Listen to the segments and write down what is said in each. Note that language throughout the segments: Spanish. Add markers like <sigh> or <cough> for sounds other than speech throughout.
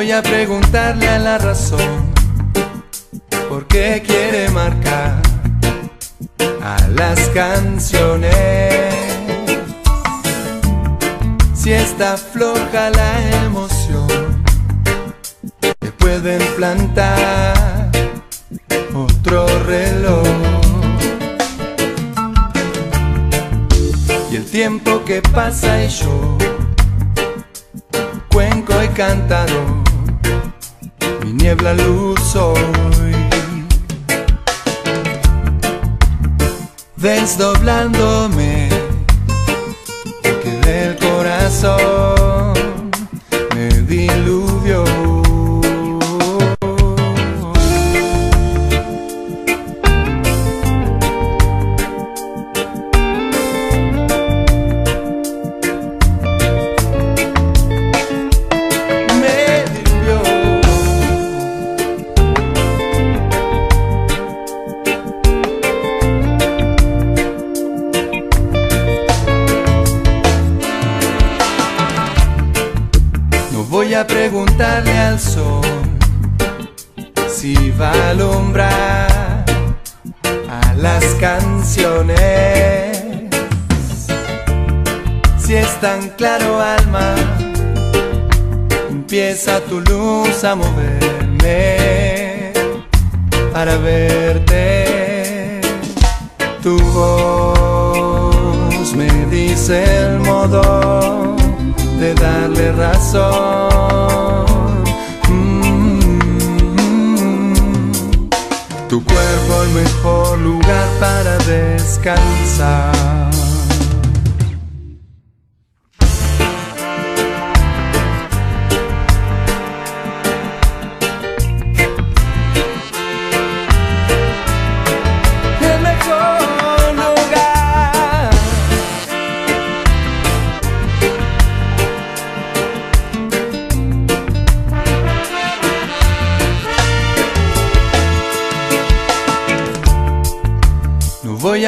voy a preguntarle a la razón por qué quiere marcar a las canciones. Si está floja la emoción, te pueden plantar otro reloj. Y el tiempo que pasa y yo cuenco y cántaro, mi niebla luz soy. Desdoblándome, que del corazón claro, alma, empieza tu luz a moverme para verte. Tu voz me dice el modo de darle razón. Mm. Tu cuerpo el mejor lugar para descansar.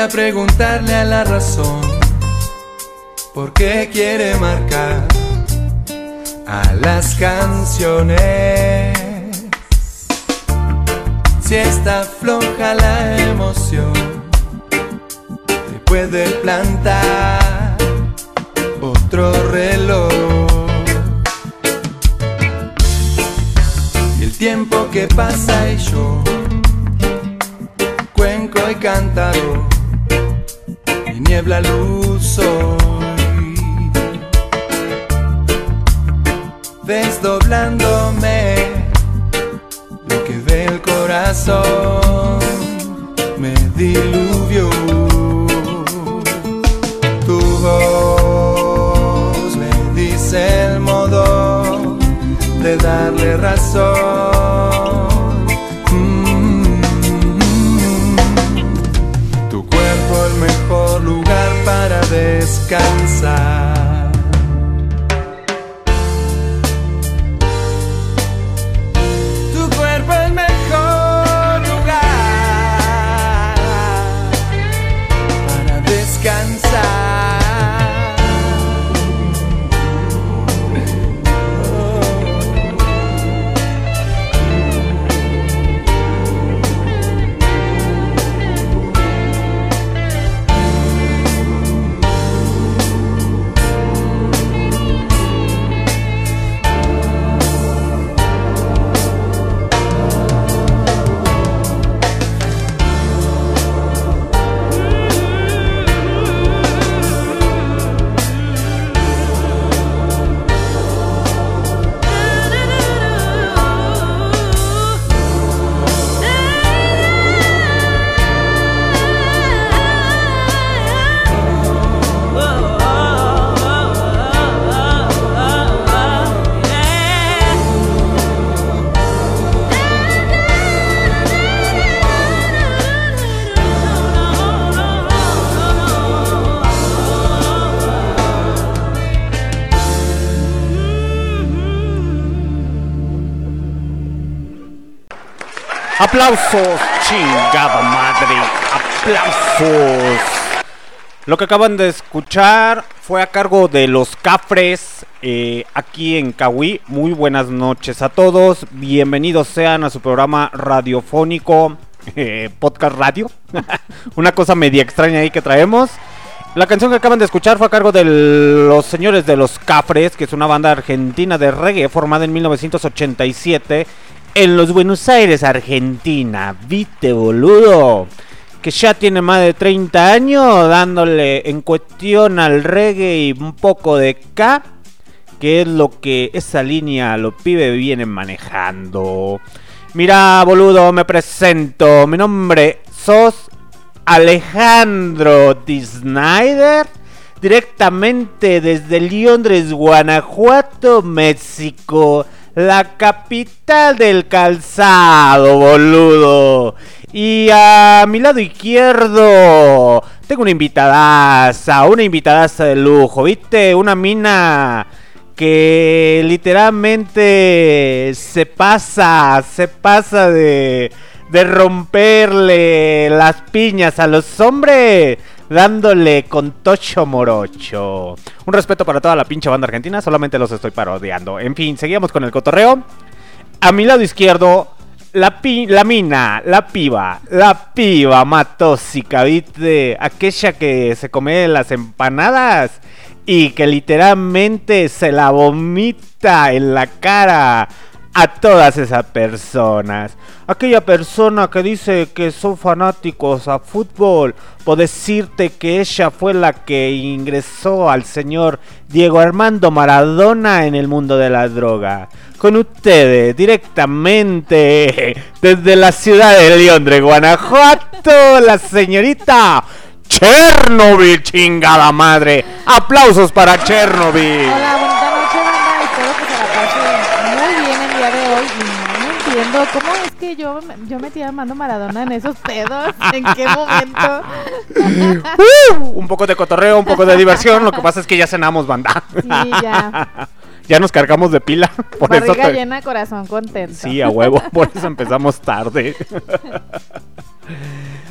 A preguntarle a la razón por qué quiere marcar a las canciones. Si está floja la emoción, te puede plantar otro reloj. Y el tiempo que pasa y yo cuenco y cántaro, mi niebla luz soy. Desdoblándome, lo que ve el corazón me diluvió. Tu voz me dice el modo de darle razón. Descansar. Aplausos, chingada madre. Aplausos. Lo que acaban de escuchar fue a cargo de los Cafres eh, aquí en Cahuí. Muy buenas noches a todos. Bienvenidos sean a su programa radiofónico, eh, podcast radio. <laughs> Una cosa media extraña ahí que traemos. La canción que acaban de escuchar fue a cargo de los señores de los Cafres, que es una banda argentina de reggae formada en 1987 en los Buenos Aires, Argentina. Viste, boludo que ya tiene más de 30 años dándole en cuestión al reggae y un poco de K, que es lo que esa línea los pibes vienen manejando. Mira, boludo, me presento. Mi nombre sos Alejandro D. Snyder, directamente desde Londres, Guanajuato, México, la capital del calzado, boludo. Y a mi lado izquierdo tengo una invitadaza, una invitadaza de lujo, ¿viste? Una mina que literalmente se pasa, se pasa de, de romperle las piñas a los hombres dándole con tocho morocho. Un respeto para toda la pinche banda argentina, solamente los estoy parodiando. En fin, seguimos con el cotorreo. A mi lado izquierdo la, la mina, la piba, la piba matósica, ¿viste? Aquella que se come las empanadas y que literalmente se la vomita en la cara a todas esas personas. Aquella persona que dice que son fanáticos a fútbol, por decirte que ella fue la que ingresó al señor Diego Armando Maradona en el mundo de la droga. Con ustedes, directamente desde la ciudad de de Guanajuato, la señorita Chernobyl, chingada madre. Aplausos para Chernobyl. ¿Cómo es que yo, yo metí a Armando Maradona en esos pedos? ¿En qué momento? Uh, un poco de cotorreo, un poco de diversión. Lo que pasa es que ya cenamos, banda. Sí, ya. <laughs> ya nos cargamos de pila. Por Barriga eso llena, corazón contento. Sí, a huevo. <laughs> Por eso empezamos tarde.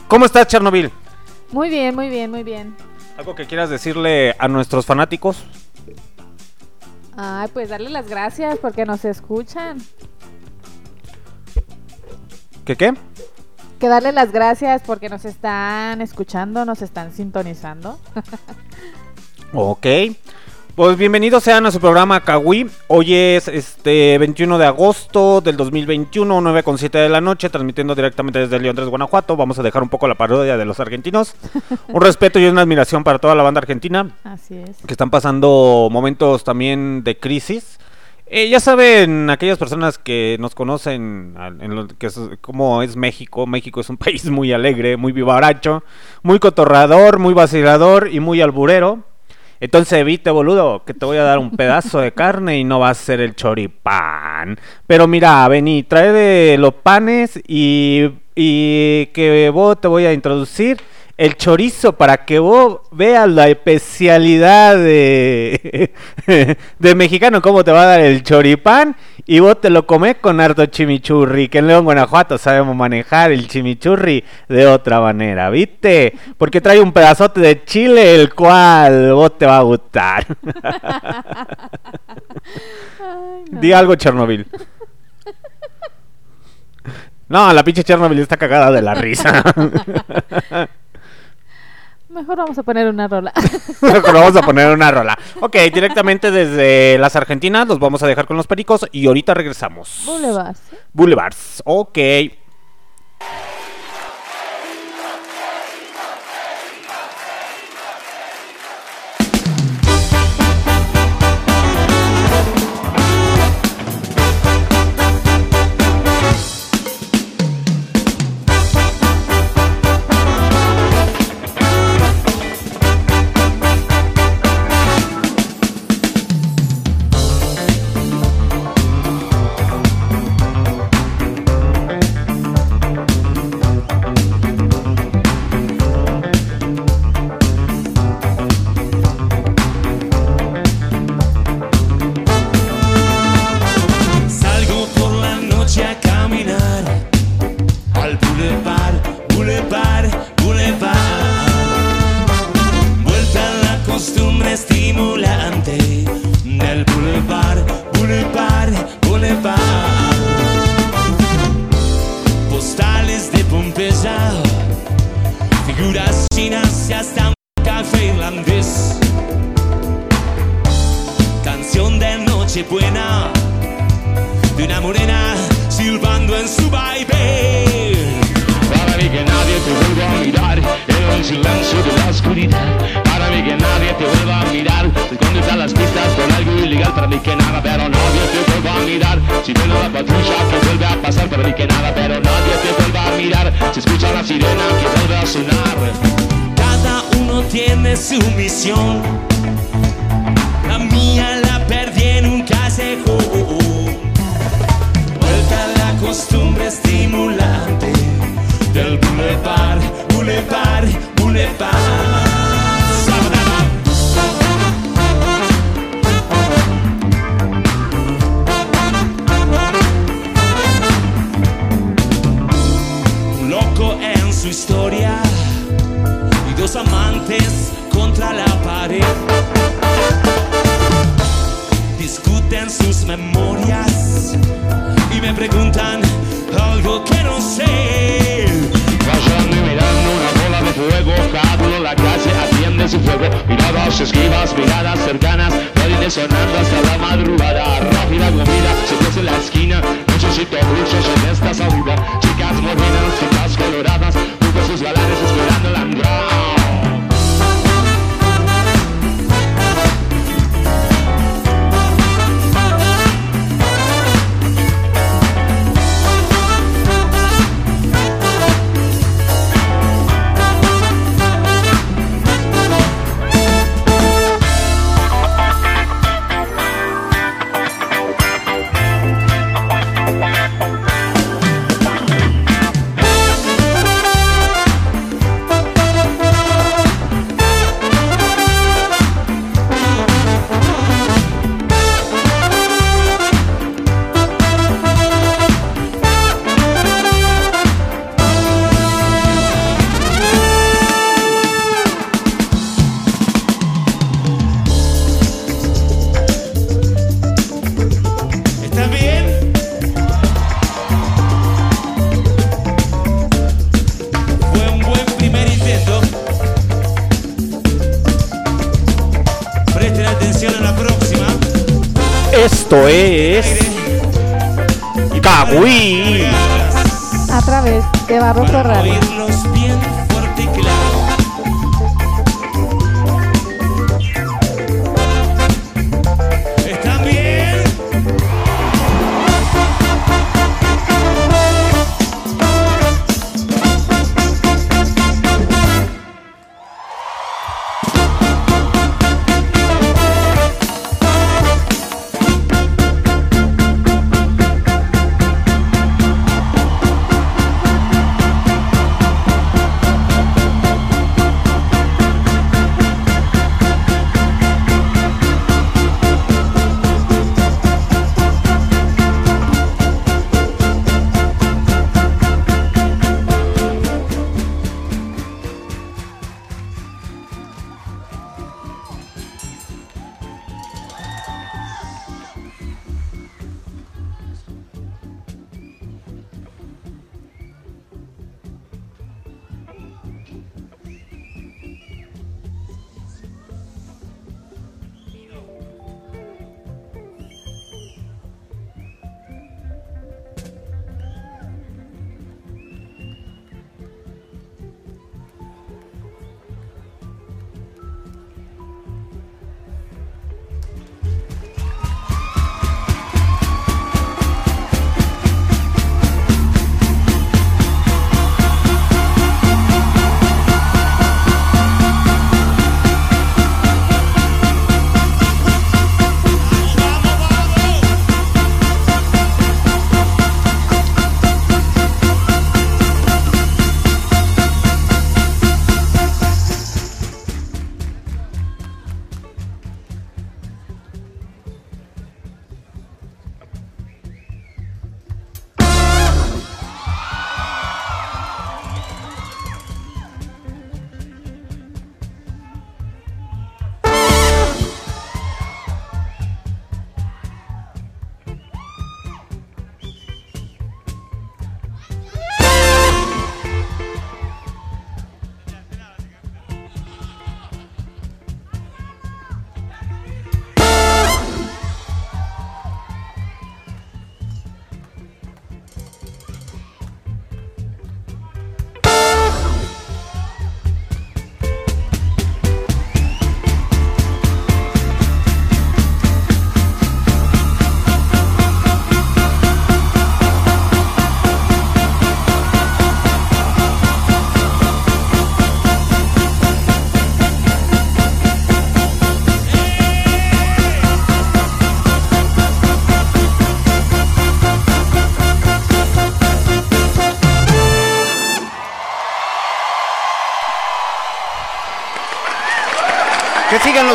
¿Cómo estás, Chernobyl? Muy bien, muy bien, muy bien. ¿Algo que quieras decirle a nuestros fanáticos? Ay, pues darle las gracias porque nos escuchan. ¿Qué qué? Que darle las gracias porque nos están escuchando, nos están sintonizando. ok. Pues bienvenidos sean a su programa Kawi. Hoy es este 21 de agosto del 2021, 9 con 7 de la noche, transmitiendo directamente desde León 3, Guanajuato. Vamos a dejar un poco la parodia de los argentinos. <laughs> un respeto y una admiración para toda la banda argentina. Así es. Que están pasando momentos también de crisis. Eh, ya saben, aquellas personas que nos conocen que es, como es México, México es un <laughs> país muy alegre, muy vivaracho, muy cotorrador, muy vacilador y muy alburero. Entonces evite, boludo, que te voy a dar un pedazo de carne y no va a ser el choripán. Pero mira, vení, trae de los panes y, y que vos te voy a introducir el chorizo para que vos veas la especialidad de, <laughs> de mexicano, cómo te va a dar el choripán y vos te lo comes con harto chimichurri, que en León, Guanajuato sabemos manejar el chimichurri de otra manera, ¿viste? Porque trae un pedazote de chile el cual vos te va a gustar. <laughs> Di algo, Chernobyl. <laughs> No, la pinche Chernobyl está cagada de la risa. Mejor vamos a poner una rola. <laughs> Mejor vamos a poner una rola. Ok, directamente desde las Argentinas los vamos a dejar con los pericos y ahorita regresamos. Boulevards. Boulevards, ok.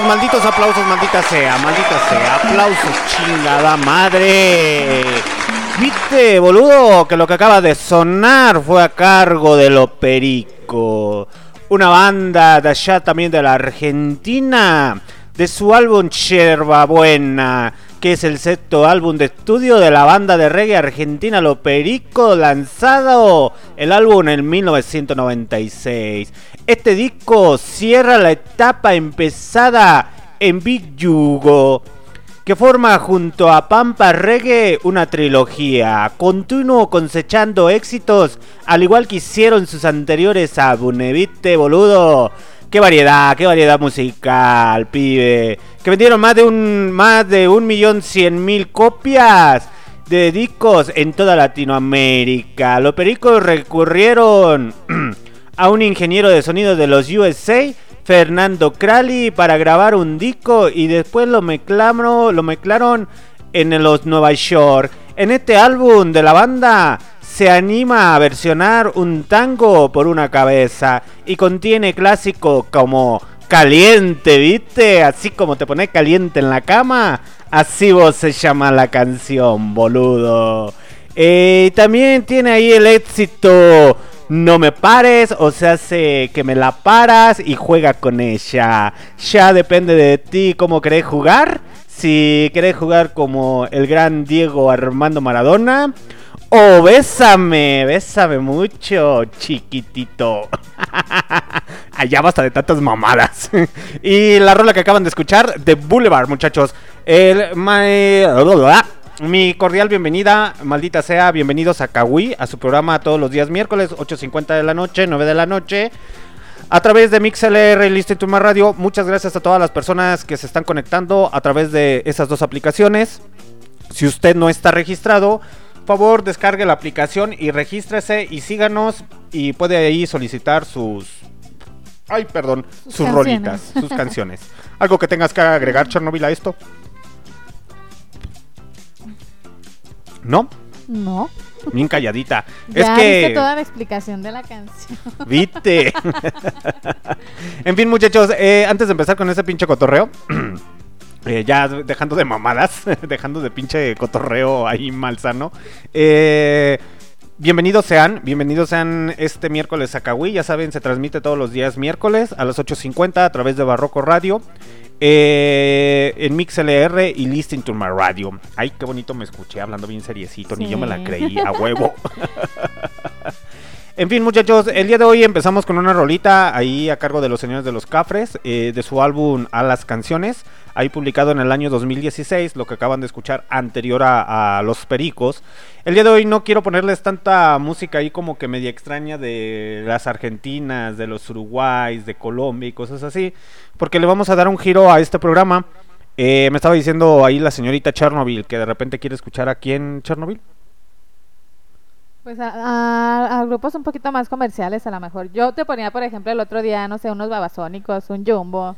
Malditos aplausos, maldita sea, maldita sea. Aplausos, chingada madre. Viste, boludo, que lo que acaba de sonar fue a cargo de Lo Perico. Una banda de allá también de la Argentina. De su álbum Yerba Buena. Que es el sexto álbum de estudio de la banda de reggae argentina Lo Perico. Lanzado el álbum en 1996. Este disco cierra la etapa empezada en Big Yugo, que forma junto a Pampa Reggae una trilogía, continuo cosechando éxitos, al igual que hicieron sus anteriores álbumes, ¿viste, boludo? Qué variedad, qué variedad musical, pibe. Que vendieron más de un más de un millón cien mil copias de discos en toda Latinoamérica. Los pericos recurrieron <clears throat> a un ingeniero de sonido de los USA, Fernando Crali, para grabar un disco y después lo mezclaron, lo mezclaron en los Nueva York. En este álbum de la banda se anima a versionar un tango por una cabeza y contiene clásicos como Caliente, ¿viste? Así como te pones caliente en la cama, así vos se llama la canción, boludo. Eh, también tiene ahí el éxito no me pares o se hace que me la paras y juega con ella. Ya depende de ti cómo querés jugar. Si querés jugar como el gran Diego Armando Maradona. O bésame, bésame mucho, chiquitito. <laughs> Allá basta de tantas mamadas. <laughs> y la rola que acaban de escuchar, de Boulevard, muchachos. El, mi cordial bienvenida, maldita sea, bienvenidos a Kawi, a su programa todos los días miércoles, 8.50 de la noche, 9 de la noche. A través de MixLR y My Radio, muchas gracias a todas las personas que se están conectando a través de esas dos aplicaciones. Si usted no está registrado, favor descargue la aplicación y regístrese y síganos y puede ahí solicitar sus... Ay, perdón, sus, canciones. rolitas, sus canciones. <laughs> ¿Algo que tengas que agregar, Chernobyl, a esto? ¿No? No. Bien calladita. <laughs> Ya es que... viste toda la explicación de la canción. <laughs> Viste. en fin, muchachos, eh, antes de empezar con ese pinche cotorreo, <clears throat> eh, ya dejando de mamadas, <laughs> dejando de pinche cotorreo ahí malsano. Eh, bienvenidos sean, bienvenidos sean este miércoles a Kawi. Ya saben, se transmite todos los días miércoles a las 8.50 a través de Barroco Radio. Eh, en MixLR y Listen to My Radio. Ay, qué bonito me escuché hablando bien seriecito, ni yo me la creí, a huevo. <laughs> En fin, muchachos, el día de hoy empezamos con una rolita ahí a cargo de los señores de los Cafres, eh, de su álbum A las Canciones, ahí publicado en el año 2016, lo que acaban de escuchar anterior a, a Los Pericos. El día de hoy no quiero ponerles tanta música ahí como que media extraña de las Argentinas, de los Uruguays, de Colombia y cosas así, porque le vamos a dar un giro a este programa. Eh, me estaba diciendo ahí la señorita Chernobyl que de repente quiere escuchar aquí en Chernobyl. Pues a, a- a grupos un poquito más comerciales a lo mejor. Yo te ponía, por ejemplo, el otro día, no sé, unos babasónicos, un jumbo.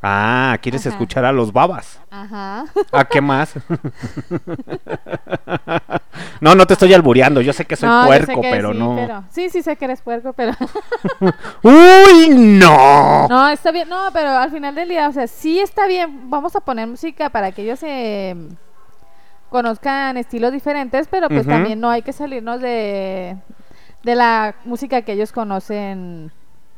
Ah, ¿quieres Ajá. escuchar a los babas? Ajá. ¿A qué más? <laughs> no, no te estoy albureando. Yo sé que soy No, puerco, que pero sí, no. pero- sí, sí sé que eres puerco, pero... <laughs> ¡Uy, no! no, está bien. No, pero al final del día, o sea, sí está bien. Vamos a poner música para que ellos eh, conozcan estilos diferentes, pero pues también no hay que salirnos de, de la música que ellos conocen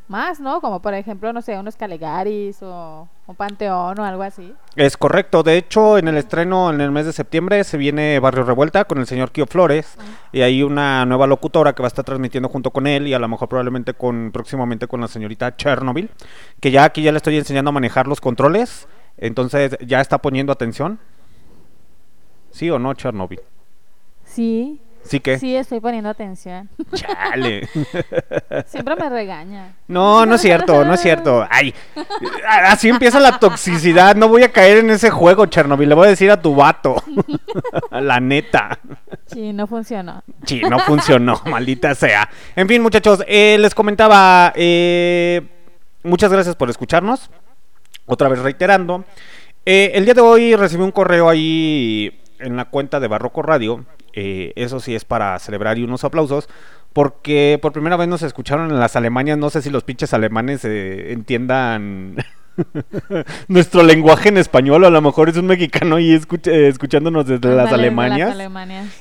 más, ¿no? Como por ejemplo, no sé, unos Calegaris o un Panteón o algo así. Es correcto. De hecho, en el estreno en el mes de septiembre se viene Barrio Revuelta con el señor Kio Flores. Y hay una nueva locutora que va a estar transmitiendo junto con él y a lo mejor probablemente con próximamente con la señorita Chernobyl. Que ya aquí ya le estoy enseñando a manejar los controles. Entonces ya está poniendo atención. ¿Sí o no, Chernobyl? Sí, ¿Sí que? sí, estoy poniendo atención. <laughs> Chale. Siempre me regaña. No, no es cierto, no es cierto. Ay, así empieza la toxicidad. No voy a caer en ese juego, Chernobyl. Le voy a decir a tu vato. <laughs> La neta. Sí, no funcionó. Sí, no funcionó, <laughs> maldita sea. En fin, muchachos, eh, les comentaba. eh, muchas gracias por escucharnos. Otra vez reiterando. Eh, el día de hoy recibí un correo ahí en la cuenta de Barroco Radio. eh, eso sí es para celebrar y unos aplausos. Porque por primera vez nos escucharon en las Alemanias. No sé si los pinches alemanes eh, entiendan <laughs> nuestro lenguaje en español, o a lo mejor es un mexicano y escucha- eh, escuchándonos desde las. Alemanias.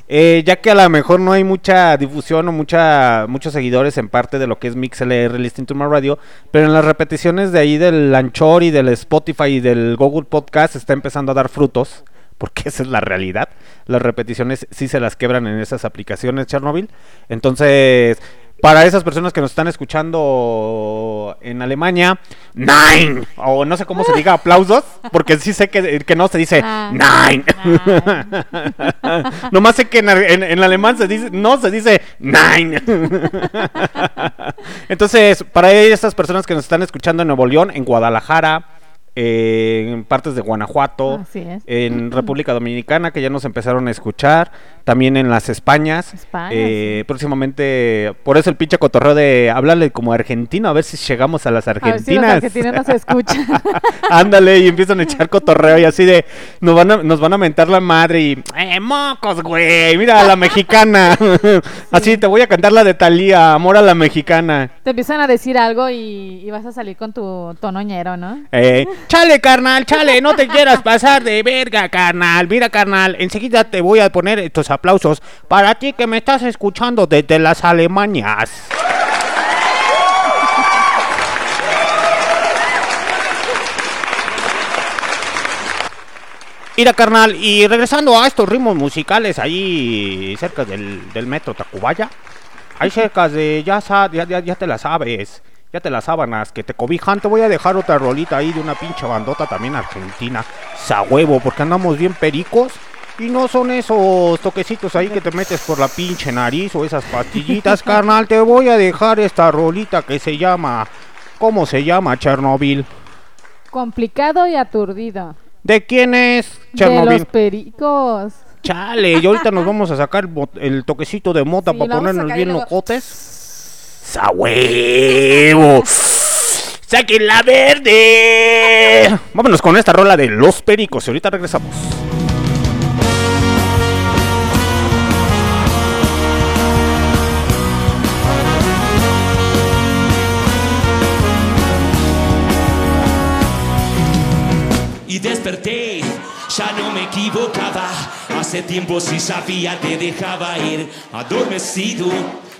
Eh, ya que a lo mejor no hay mucha difusión o mucha, muchos seguidores en parte de lo que es MixLR, Listening to My Radio, pero en las repeticiones de ahí del Anchor y del Spotify y del Google Podcast está empezando a dar frutos, <laughs> porque esa es la realidad. Las repeticiones sí se las quebran en esas aplicaciones Chernobyl. Entonces, para esas personas que nos están escuchando en Alemania, Nine, o no sé cómo se diga, aplausos, porque sí sé que, que no se dice Ah. Nine. <laughs> Nomás sé que en, en- en alemán se dice, no se dice nine. <laughs> Entonces, para esas personas que nos están escuchando en Nuevo León, en Guadalajara, eh, en partes de Guanajuato, en República Dominicana, que ya nos empezaron a escuchar, también en las Españas. España, eh, Próximamente, por eso el pinche cotorreo de hablarle como argentino, a ver si llegamos a las A ver si los argentinas. argentinos nos escuchan. <laughs> Ándale, y empiezan a echar cotorreo y así de, nos van a, nos van a mentar la madre y, ¡eh, mocos, güey! Mira, la mexicana. <laughs> así, te voy a cantar la de Talía, amor a la mexicana. Te empiezan a decir algo y, y vas a salir con tu tonoñero, ¿no? Eh, chale, carnal, chale, no te quieras pasar de verga, carnal. Mira, carnal, enseguida te voy a poner estos aplausos para ti que me estás escuchando desde las Alemanias. Mira, carnal, y regresando a estos ritmos musicales ahí cerca del, metro Tacubaya, ahí cerca de, ya, ya, ya te la sabes, ya te las sábanas que te cobijan, te voy a dejar otra rolita ahí de una pinche bandota también argentina, sa huevo, porque andamos bien pericos. Y no son esos toquecitos ahí que te metes por la pinche nariz o esas pastillitas, <laughs> carnal. Te voy a dejar esta rolita que se llama. ¿Cómo se llama, Chernobyl? Complicado y aturdido. ¿De quién es De Chernobyl? los pericos. Chale, y ahorita nos <laughs> vamos a sacar el, toquecito de mota Sí, para ponernos bien locotes. ¡Sa huevo! ¡Saquen la verde! Vámonos con esta rola de Los Pericos y ahorita regresamos. y desperté, ya no me equivocaba. Hace tiempo sí sabía te dejaba ir adormecido.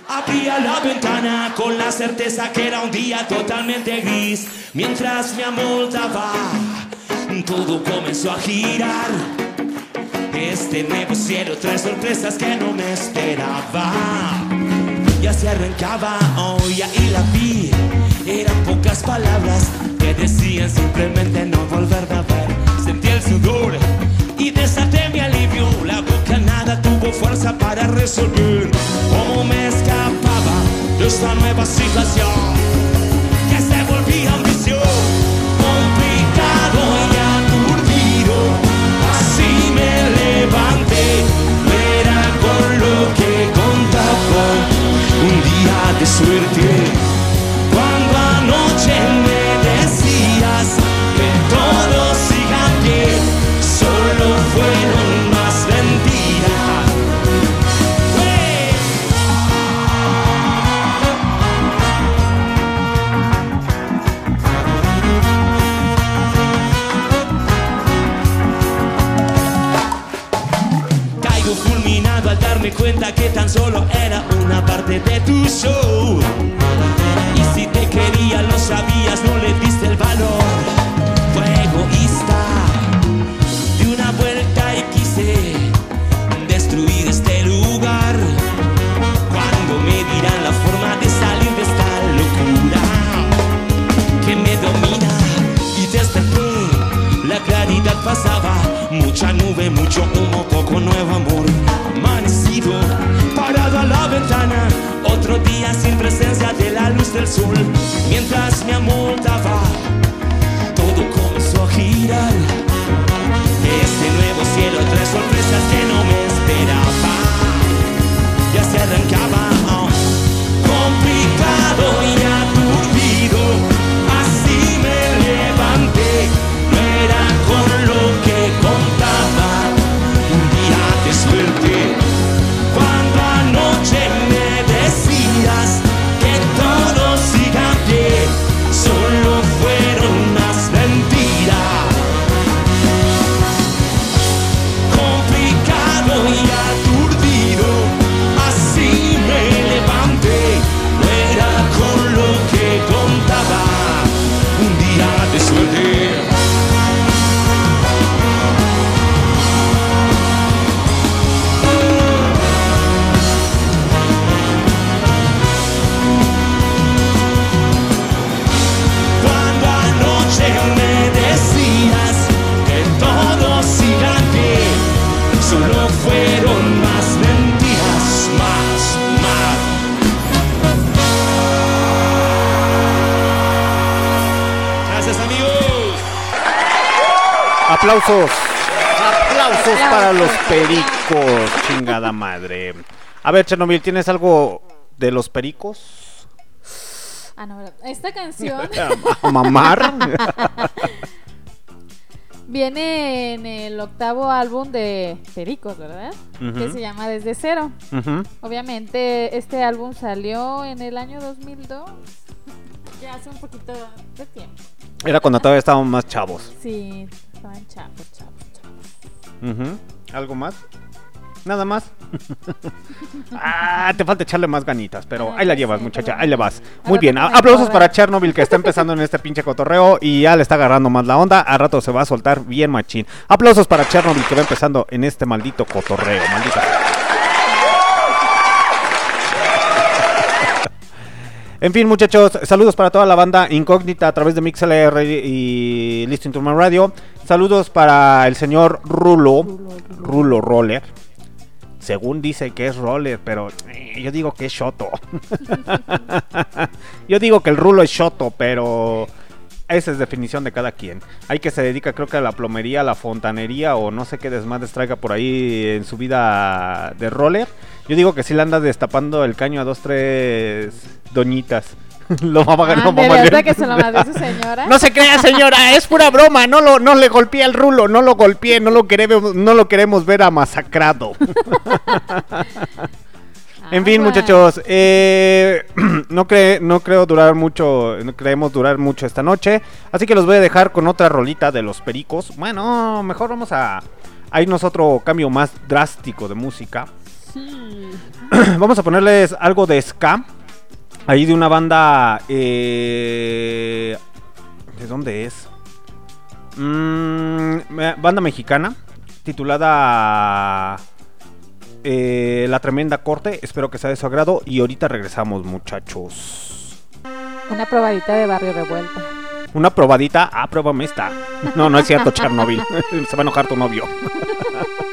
Abría la ventana con la certeza que era un día totalmente gris. Mientras me amoldaba, todo comenzó a girar. Este nuevo cielo trae sorpresas que no me esperaba. Ya se arrancaba, oh, ya y la vi. Eran pocas palabras que decían simplemente no volverme a ver. Sentí el sudor y desaté mi alivio. La boca nada tuvo fuerza para resolver cómo me escapaba de esta nueva situación que se volvía vicio complicado y aturdido. Así me levanté, no era con lo que contaba un día de suerte. Que tan solo era una parte de tu show. Y si te quería lo sabías, no le diste el valor. Fue egoísta. Di una vuelta y quise destruir este lugar. Cuando me dirán la forma de salir de esta locura que me domina y desperté. La claridad pasaba, mucha nube, mucho humo. Parado a la ventana, otro día sin presencia de la luz del sol. Mientras me amoldaba, todo comenzó a girar. Este nuevo cielo trae sorpresas que no me esperaba. Ya se arrancaba, oh, complicado y aplausos. Aplausos para los pericos, chingada madre. A ver, Chernobyl, ¿tienes algo de los pericos? Ah, no, ¿verdad? Esta canción <laughs> ¿A mamar? <laughs> viene en el octavo álbum de Pericos, ¿verdad? Que se llama Desde Cero. Obviamente este álbum salió en el año 2002. Ya hace un poquito de tiempo. Era cuando todavía estábamos más chavos. Sí, estaban chavos, chavos, chavos. Ujú. ¿Algo más? Nada más. <laughs> ah, te falta echarle más ganitas, pero Ah, ahí la llevas, muchacha, ahí le bueno. vas. Muy bien, aplausos para Chernobyl que está empezando en este pinche cotorreo y ya le está agarrando más la onda. A rato se va a soltar bien machín. Aplausos para Chernobyl que va empezando en este maldito cotorreo, maldita. En fin, muchachos, saludos para toda la banda incógnita a través de MixLR y Listen to My Radio. Saludos para el señor Rulo, Rulo Roller. Según dice que es roller, pero eh, yo digo que es shoto. <laughs> yo digo que el rulo es shoto, pero esa es definición de cada quien. Hay que se dedica creo que a la plomería, a la fontanería o no sé qué desmadres traiga por ahí en su vida de roller. Yo digo que sí le anda destapando el caño a dos, tres doñitas. <laughs> lo va a pagar, lo que se lo su señora. <laughs> No se crea, señora, es pura broma. No lo, no le golpeé al rulo, no lo golpeé, no lo queremos, no lo queremos ver amasacrado. <laughs> En fin, muchachos, eh, <clears throat> no, cre- no creo durar mucho, no creemos durar mucho esta noche, así que los voy a dejar con otra rolita de los pericos. Bueno, mejor vamos a, a irnos otro cambio más drástico de música. <clears throat> vamos a ponerles algo de ska, ahí de una banda, eh, ¿de dónde es? Mm, me- banda mexicana, titulada eh, La Tremenda Corte. Espero que sea de su agrado. Y ahorita regresamos, muchachos. Una probadita de barrio revuelto. Una probadita. Ah, pruébame esta. No, no es cierto, Chernobyl. <laughs> Se va a enojar tu novio. <laughs>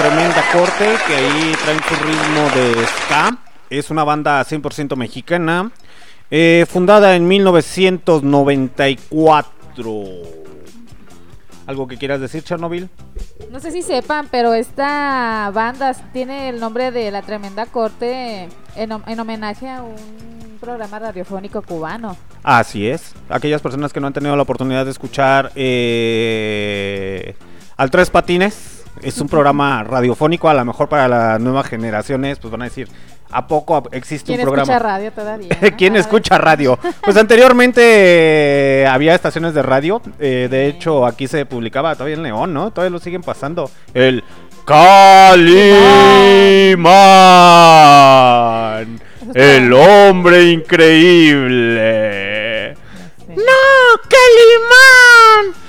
tremenda corte que ahí traen su ritmo de ska. Es una banda 100% mexicana, eh, fundada en 1994. ¿Algo que quieras decir, Chernobyl? No sé si sepan, pero esta banda tiene el nombre de La Tremenda Corte en, hom- en homenaje a un programa radiofónico cubano. Así es. Aquellas personas que no han tenido la oportunidad de escuchar eh, Al Tres Patines, es un programa radiofónico, a lo mejor para las nuevas generaciones, pues van a decir, ¿a poco existe un ¿Quién programa? escucha radio todavía? <laughs> ¿Quién escucha radio? Pues anteriormente eh, había estaciones de radio. eh, de hecho, aquí se publicaba todavía en León, ¿no? Todavía lo siguen pasando. El Calimán. El hombre increíble. ¡No! ¡Calimán!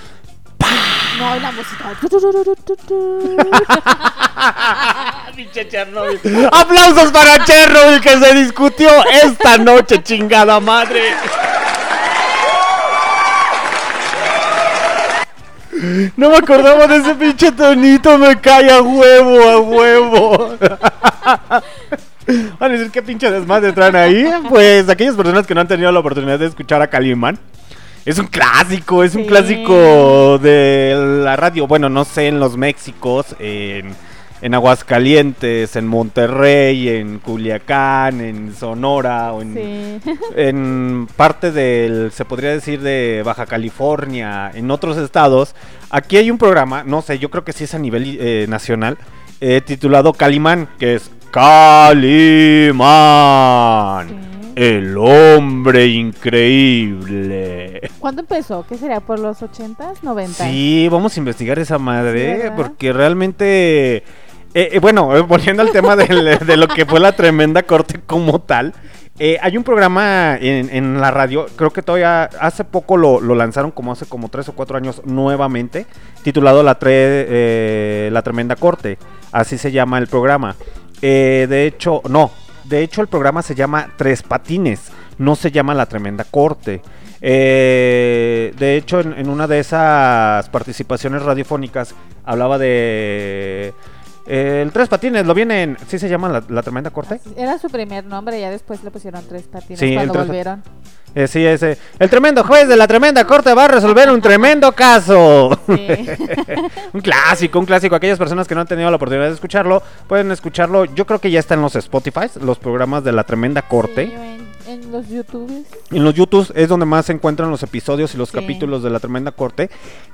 No, y la música. <laughs> <laughs> Aplausos para Chernobyl que se discutió esta noche, chingada madre. No me acordaba de ese pinche tonito, me cae a huevo, a huevo. <laughs> Van a decir qué pinche desmadre traen ahí. Pues aquellas personas que no han tenido la oportunidad de escuchar a Calimán. Es un clásico, es un clásico de la radio. Bueno, no sé, en los Méxicos, en, en Aguascalientes, en Monterrey, en Culiacán, en Sonora, o en, Sí. <laughs> en parte del, se podría decir, de Baja California, en otros estados. Aquí hay un programa, no sé, yo creo que sí es a nivel eh, nacional, eh, titulado Calimán, que es Calimán, Sí. El hombre increíble. ¿Cuándo empezó? ¿Qué sería? ¿Por los 80s, 90s? Sí, vamos a investigar esa madre, porque realmente, eh, eh, bueno, eh, volviendo al tema del- <laughs> de lo que fue la tremenda corte como tal, hay un programa en, en la radio, creo que todavía hace poco lo, lo lanzaron como hace como tres o cuatro años nuevamente, titulado La, Tre- la Tremenda Corte, así se llama el programa. Eh, de hecho, no, de hecho el programa se llama Tres Patines, no se llama La Tremenda Corte. Eh, de hecho, en, en una de esas participaciones radiofónicas hablaba de... el Tres Patines, lo vienen... ¿Sí se llama la, la Tremenda Corte? Era su primer nombre, ya después le pusieron tres patines Sí, cuando tres- volvieron. Eh, sí, ese. El tremendo juez de la Tremenda Corte va a resolver un tremendo caso. Sí. <laughs> un clásico, un clásico. Aquellas personas que no han tenido la oportunidad de escucharlo, pueden escucharlo. Yo creo que ya está en los Spotify, los programas de la Tremenda Corte. Sí, en, los YouTubes. En los YouTube es donde más se encuentran los episodios y los Sí. capítulos de la tremenda corte.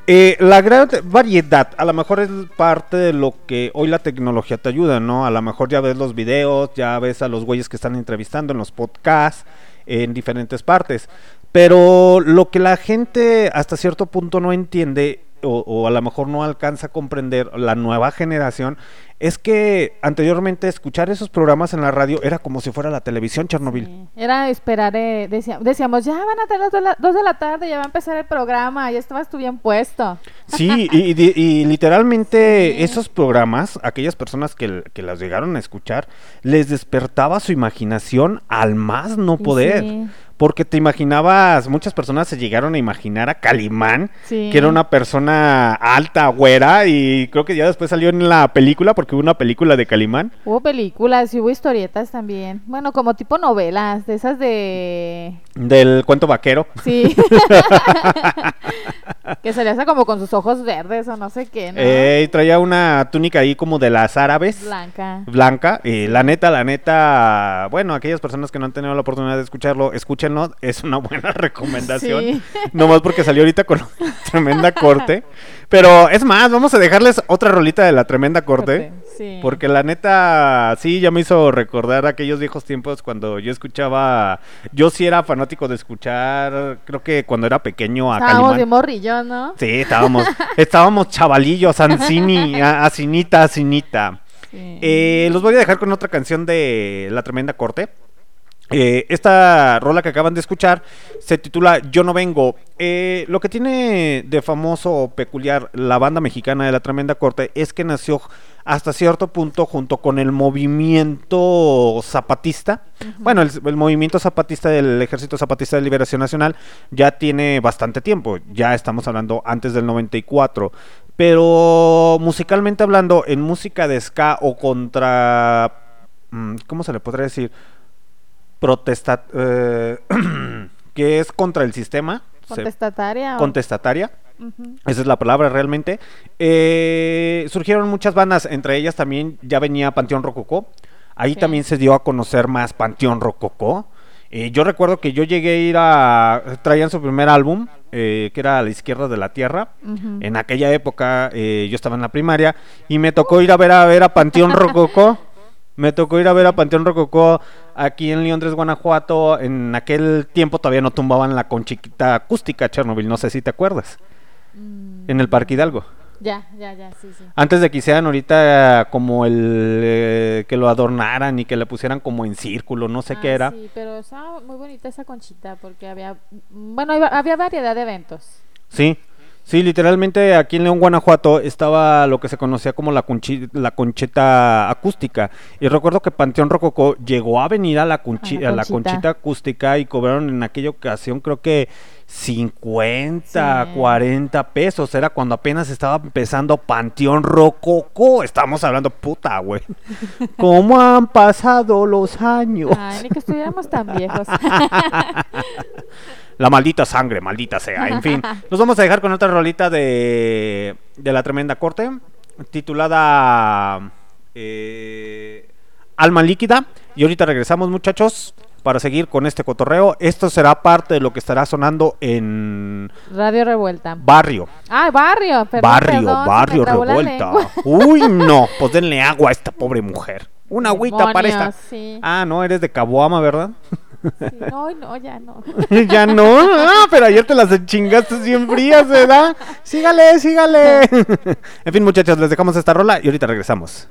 Eh, la gran variedad, a lo mejor es parte de lo que hoy la tecnología te ayuda, ¿no? A lo mejor ya ves los videos, ya ves a los güeyes que están entrevistando en los podcasts, en diferentes partes. Pero lo que la gente hasta cierto punto no entiende, o, o a lo mejor no alcanza a comprender la nueva generación, es que anteriormente escuchar esos programas en la radio era como si fuera la televisión Chernobyl. Sí. Era esperar, eh, decía- decíamos, ya van a tener las dos de la- dos de la tarde, ya va a empezar el programa, ya estabas tú bien puesto. Sí, y, y- y literalmente Sí. esos programas, aquellas personas que, que las llegaron a escuchar, les despertaba su imaginación al más no poder. sí. Porque te imaginabas, muchas personas se llegaron a imaginar a Calimán, Sí. que era una persona alta, güera, y creo que ya después salió en la película, porque hubo una película de Calimán. Hubo películas y hubo historietas también. Bueno, como tipo novelas, de esas de... Del cuento vaquero. Sí. <laughs> <laughs> que salía hasta como con sus ojos verdes o no sé qué, ¿no? Eh, y traía una túnica ahí como de las árabes. Blanca. Blanca. Y la neta, la neta, bueno, aquellas personas que no han tenido la oportunidad de escucharlo, escúchenlo, es una buena <laughs> recomendación. Sí. Nomás porque salió ahorita con <laughs> tremenda corte. Pero es más, vamos a dejarles otra rolita de la tremenda corte. Sí. Porque la neta, sí, ya me hizo recordar aquellos viejos tiempos cuando yo escuchaba. Yo sí era fanático de escuchar, creo que cuando era pequeño a Estábamos de morrillo, ¿no? Sí, estábamos, estábamos chavalillos, Ancini, <laughs> a- Acinita, Acinita. Sí. Eh, los voy a dejar con otra canción de La Tremenda Corte. Eh, esta rola que acaban de escuchar se titula Yo no vengo. Eh, lo que tiene de famoso o peculiar la banda mexicana de La Tremenda Corte es que nació hasta cierto punto junto con el movimiento zapatista. Bueno, el, el movimiento zapatista del Ejército Zapatista de Liberación Nacional ya tiene bastante tiempo. Ya estamos hablando antes del 94. Pero musicalmente hablando, en música de ska o contra... mm, ¿Cómo se le podría decir? Protesta... eh, <clears throat> que es contra el sistema. se- Contestataria. contestataria. Esa es la palabra realmente. Eh, surgieron muchas bandas, entre ellas también ya venía Panteón Rococó. Ahí Sí. también se dio a conocer más Panteón Rococó. Eh, yo recuerdo que yo llegué a ir a... Traían su primer álbum, eh, que era A la izquierda de la tierra. En aquella época eh, yo estaba en la primaria y me tocó ir a ver a ver a Panteón Rococó. <laughs> Me tocó ir a ver a Panteón Rococó aquí en Londres, Guanajuato. En aquel tiempo todavía no tumbaban la conchiquita acústica Chernobyl, no sé si te acuerdas. Mm, En el Parque Hidalgo. Ya, ya, ya, sí, sí. Antes de que hicieran ahorita como el eh, que lo adornaran y que le pusieran como en círculo, no sé Ah, qué era. Sí, pero estaba muy bonita esa conchita porque había, bueno, iba- había variedad de eventos. Sí, sí, literalmente aquí en León, Guanajuato, estaba lo que se conocía como la, conchi- la concheta acústica. Y recuerdo que Panteón Rococó llegó a venir a la, A la conchita acústica y cobraron en aquella ocasión creo que 50, Sí. 40 pesos. Era cuando apenas estaba empezando Panteón Rococó. Estábamos hablando puta, güey. <laughs> ¿Cómo han pasado los años? Ay, ni que estuviéramos tan viejos. <laughs> La maldita sangre, maldita sea. En fin, nos vamos a dejar con otra rolita de, de la tremenda corte, titulada eh, Alma líquida. Y ahorita regresamos, muchachos, para seguir con este cotorreo. Esto será parte de lo que estará sonando en Radio Revuelta. Barrio. Ah, barrio, perdón, barrio, perdón, barrio revuelta. <laughs> Uy, no, pues denle agua a esta pobre mujer. Una agüita para esta. Sí. Ah, no, eres de Caboama, ¿verdad? sí. No, no, ya no. <laughs> ya no, ah, pero ayer te las chingaste bien frías, ¿verdad? Sígale, sígale. <laughs> en fin, muchachos, les dejamos esta rola y ahorita regresamos.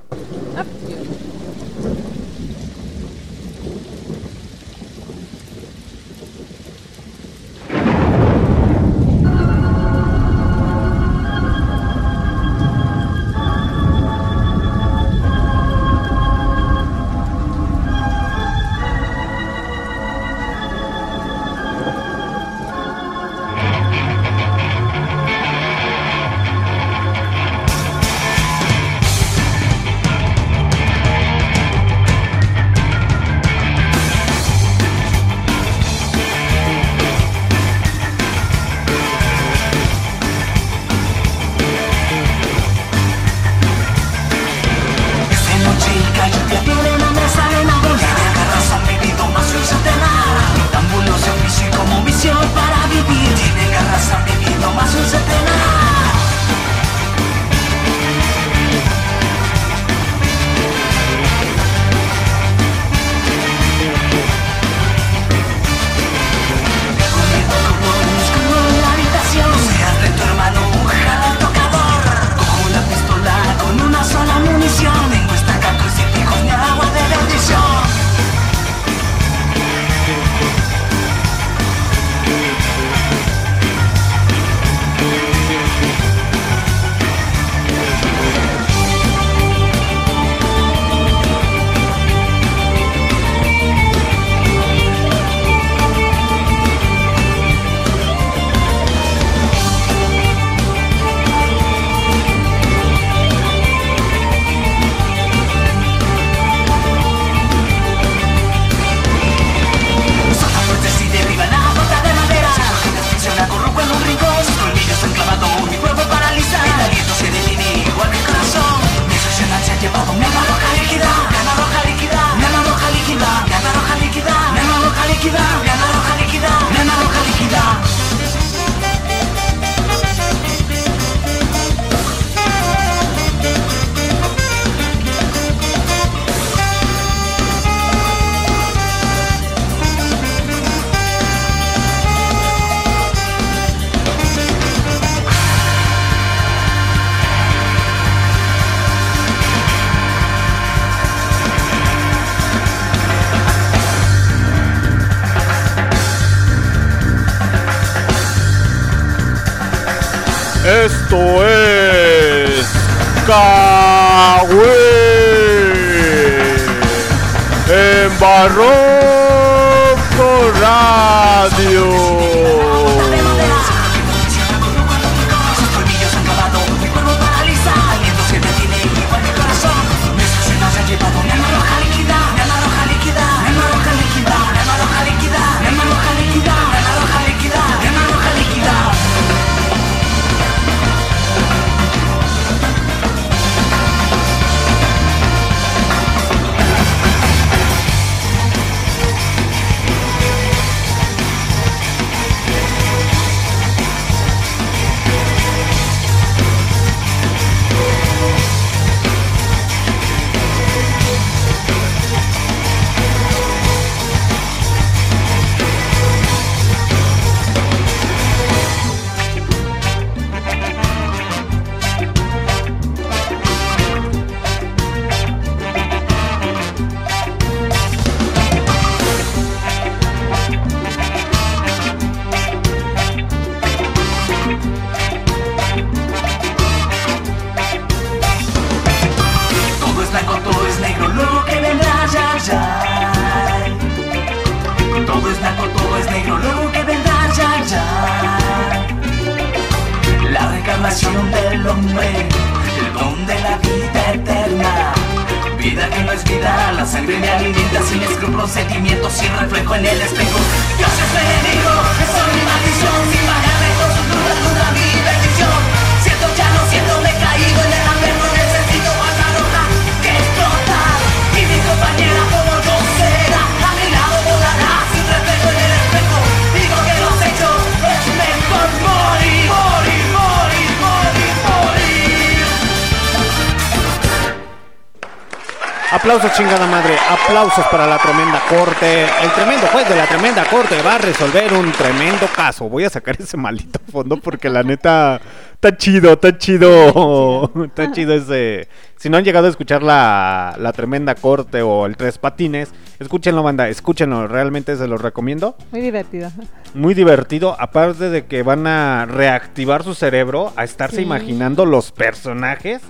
Aplausos chingada madre, aplausos para la tremenda corte. El tremendo juez de la tremenda corte va a resolver un tremendo caso. Voy a sacar ese maldito fondo porque la neta está chido, está chido. Está chido ese. Si no han llegado a escuchar la, la tremenda corte o el tres patines, escúchenlo, banda, escúchenlo. Realmente se los recomiendo. Muy divertido. Muy divertido, aparte de que van a reactivar su cerebro a estarse Sí. imaginando los personajes.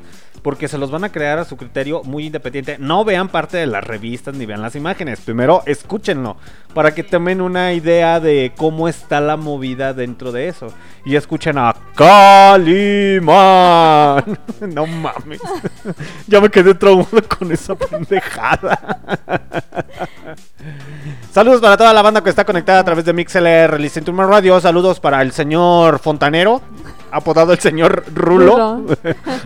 Porque se los van a crear a su criterio muy independiente. No vean parte de las revistas ni vean las imágenes. Primero escúchenlo. Para que tomen una idea de cómo está la movida dentro de eso. Y escuchen a Calimán. <laughs> No mames. <laughs> Ya me quedé traumado con esa pendejada. <laughs> Saludos para toda la banda que está conectada a través de MixLR, Listen to My Radio. Saludos para el señor Fontanero, apodado el señor Rulo.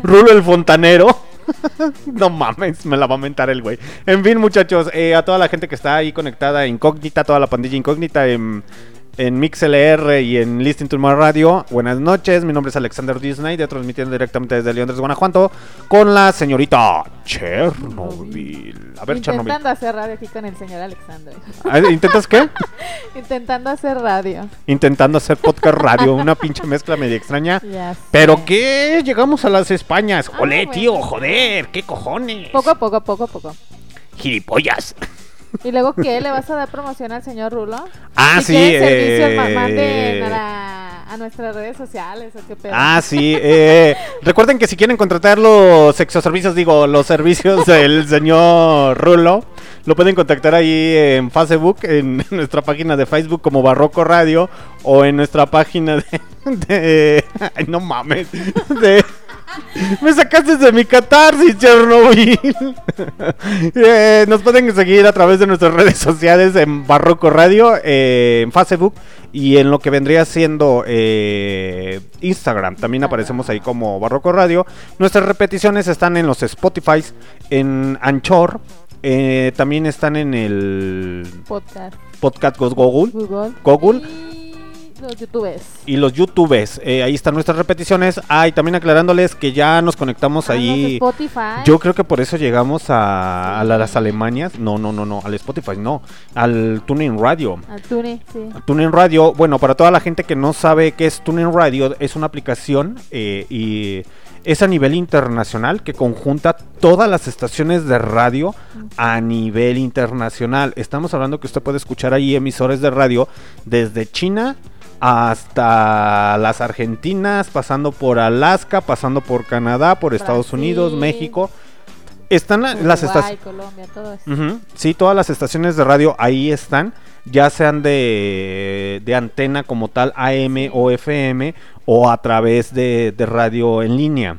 Rulo <laughs> el Fontanero. <laughs> No mames, me la va a mentar el güey. En fin, muchachos, eh, a toda la gente que está ahí conectada, incógnita, toda la pandilla incógnita en, en MixLR y en Listen to My Radio. Buenas noches, mi nombre es Alexander Disney, de transmitiendo directamente desde León, Guanajuato, con la señorita Chernobyl. A ver, Chernobyl. Intentando hacer radio aquí con el señor Alexander. Ah, ¿Intentas qué? <laughs> Intentando hacer radio. Intentando hacer podcast radio, una pinche mezcla media extraña. <laughs> Ya sé. ¿Pero qué? Llegamos a las Españas. Ah, Olé, bueno. tío, joder, qué cojones. Poco a poco, poco a poco. Gilipollas. <laughs> ¿Y luego qué? ¿Le vas a dar promoción al señor Rulo? Ah, si sí. eh, manden a, la- a nuestras redes sociales o qué pedo. Ah, sí. eh, <laughs> recuerden que si quieren contratar los sexoservicios, digo, los servicios del <laughs> señor Rulo, lo pueden contactar ahí en Facebook, en nuestra página de Facebook como Barroco Radio, o en nuestra página de. de- ay, no mames. De. <laughs> Me sacaste de mi catarsis, Chernobyl. <laughs> Eh, nos pueden seguir a través de nuestras redes sociales en Barroco Radio, eh, en Facebook y en lo que vendría siendo eh, Instagram. También aparecemos ahí como Barroco Radio. Nuestras repeticiones están en los Spotify, en Anchor. eh, también están en el Podcast, podcast Google Google. Google. Y los youtubers. y los YouTubes. Eh, ahí están nuestras repeticiones. Ah, y también aclarándoles que ya nos conectamos Ah, ahí. Spotify. Yo creo que por eso llegamos a, a la- las Alemanias. No, no, no, no. Al Spotify, no. Al Tuning Radio. Al Tune, sí. Radio, bueno, para toda la gente que no sabe qué es Tuning Radio, es una aplicación eh, y es a nivel internacional que conjunta todas las estaciones de radio a nivel internacional. Estamos hablando que usted puede escuchar ahí emisores de radio desde China, hasta las Argentinas, pasando por Alaska, pasando por Canadá, por Estados. Unidos, México. Están la- las estaciones... Colombia, todo eso. Sí, todas las estaciones de radio ahí están, ya sean de, de antena como tal, AM o FM, o a través de, de radio en línea.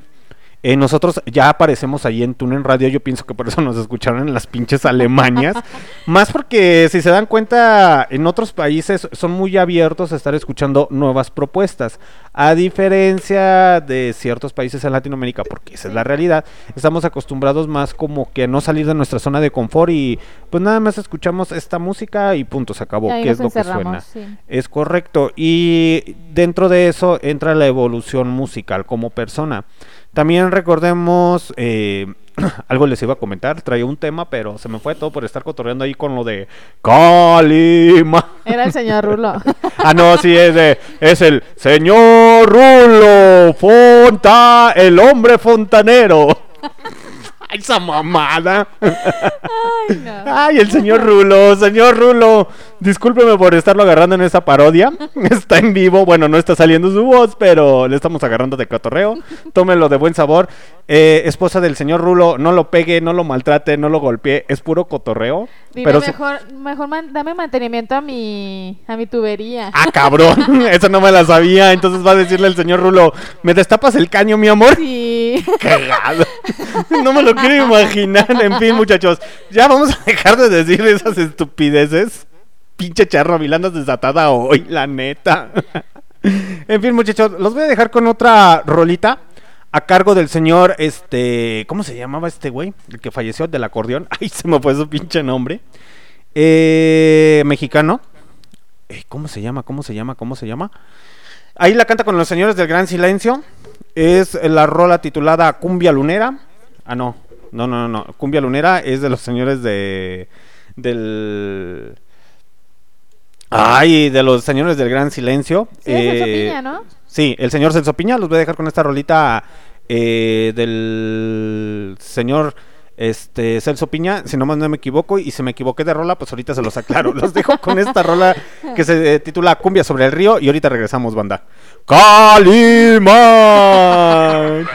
Eh, nosotros ya aparecemos ahí en TuneIn Radio, yo pienso que por eso nos escucharon en las pinches Alemanias. <laughs> Más porque si se dan cuenta, en otros países son muy abiertos a estar escuchando nuevas propuestas. A diferencia de ciertos países en Latinoamérica, porque esa es la realidad, estamos acostumbrados más como que a no salir de nuestra zona de confort y pues nada más escuchamos esta música y punto, se acabó, que es lo que suena. sí. Es correcto. Y dentro de eso entra la evolución musical como persona. También recordemos, eh, <clears throat> algo les iba a comentar, traía un tema, pero se me fue todo por estar cotorreando ahí con lo de Calima. Era el señor Rulo. <laughs> Ah, no, sí, es, de, es el señor Rulo Fonta, el hombre fontanero. <laughs> Ay, esa mamada. <laughs> Ay, no. Ay, el señor Rulo, señor Rulo. Discúlpeme por estarlo agarrando en esta parodia. <laughs> Está en vivo, bueno, no está saliendo su voz, pero le estamos agarrando de cotorreo. Tómenlo de buen sabor. Eh, esposa del señor Rulo, no lo pegue, no lo maltrate, no lo golpee. Es puro cotorreo. Pero se- mejor, mejor man- dame mantenimiento a mi, a mi tubería. Ah, cabrón, <laughs> <laughs> eso no me la sabía. Entonces va a decirle el señor Rulo, ¿me destapas el caño, mi amor? Sí. Cagado. No me lo quiero imaginar. En fin, muchachos, ya vamos a dejar de decir esas estupideces. Pinche charro, andas desatada hoy, la neta. En fin, muchachos, los voy a dejar con otra rolita a cargo del señor, este, ¿cómo se llamaba este güey? El que falleció del acordeón. <laughs> Ay, se me fue su pinche nombre. Eh, mexicano. Eh, ¿Cómo se llama? ¿Cómo se llama? ¿Cómo se llama? Ahí la canta con los señores del Gran Silencio. Es la rola titulada Cumbia Lunera. Ah, no. No, no, no, no. Cumbia Lunera es de los señores de. Del. Ay, de los señores del Gran Silencio. Sí, Celso Eh, Piña, ¿no? Sí, el señor Celso Piña. Los voy a dejar con esta rolita eh, del señor este Celso Piña, si nomás no me equivoco, y si me equivoqué de rola, pues ahorita se los aclaro. <laughs> Los dejo con esta rola que se eh, titula Cumbia sobre el río y ahorita regresamos, banda. ¡Calimán! <laughs> ¡No!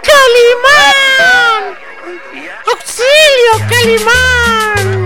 ¡Calimán! ¡Auxilio, Calimán!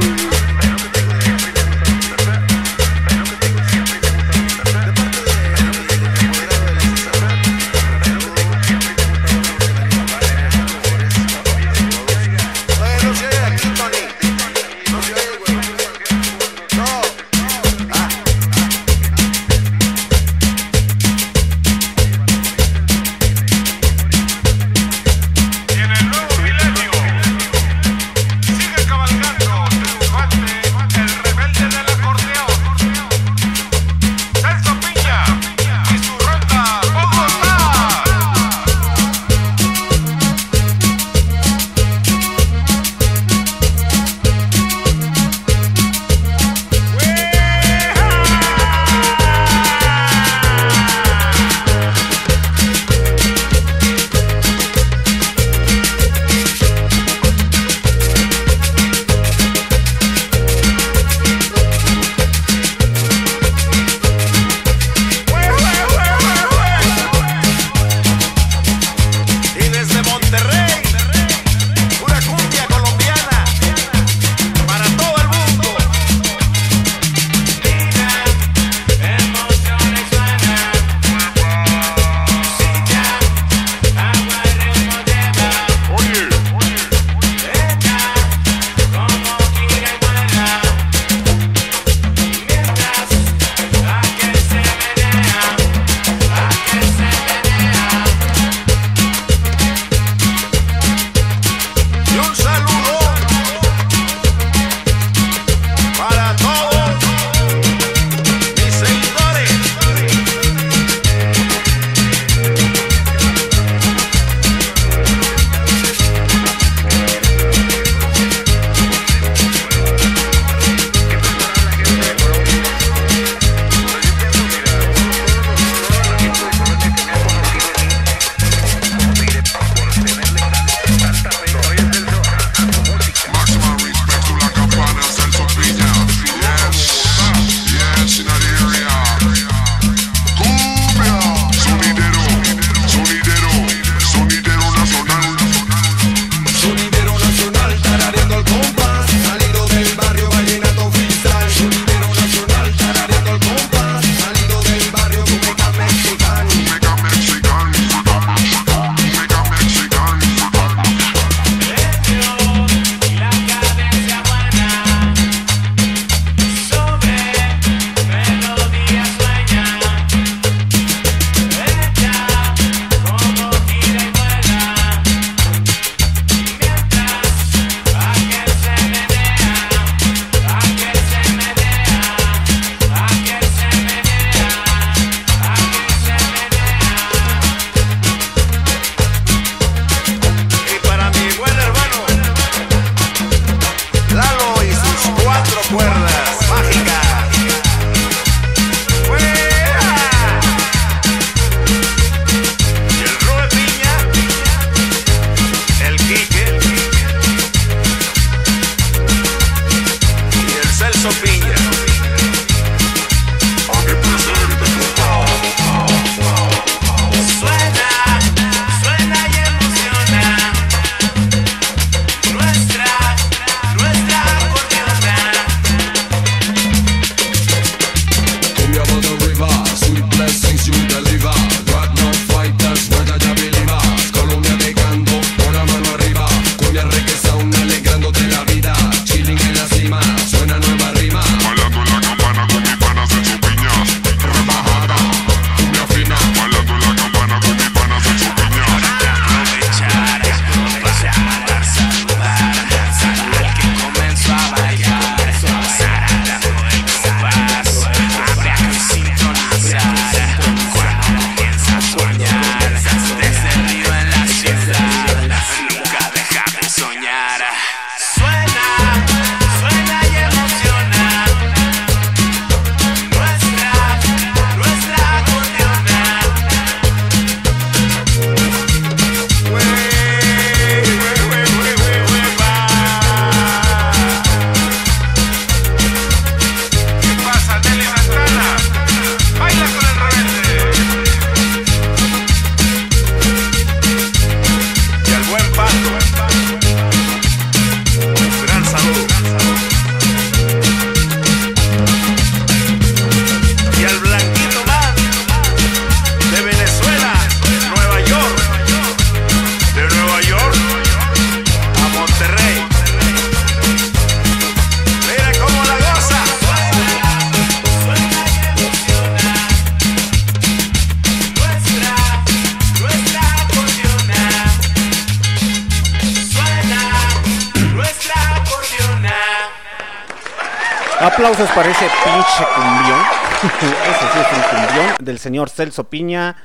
Señor Celso Piña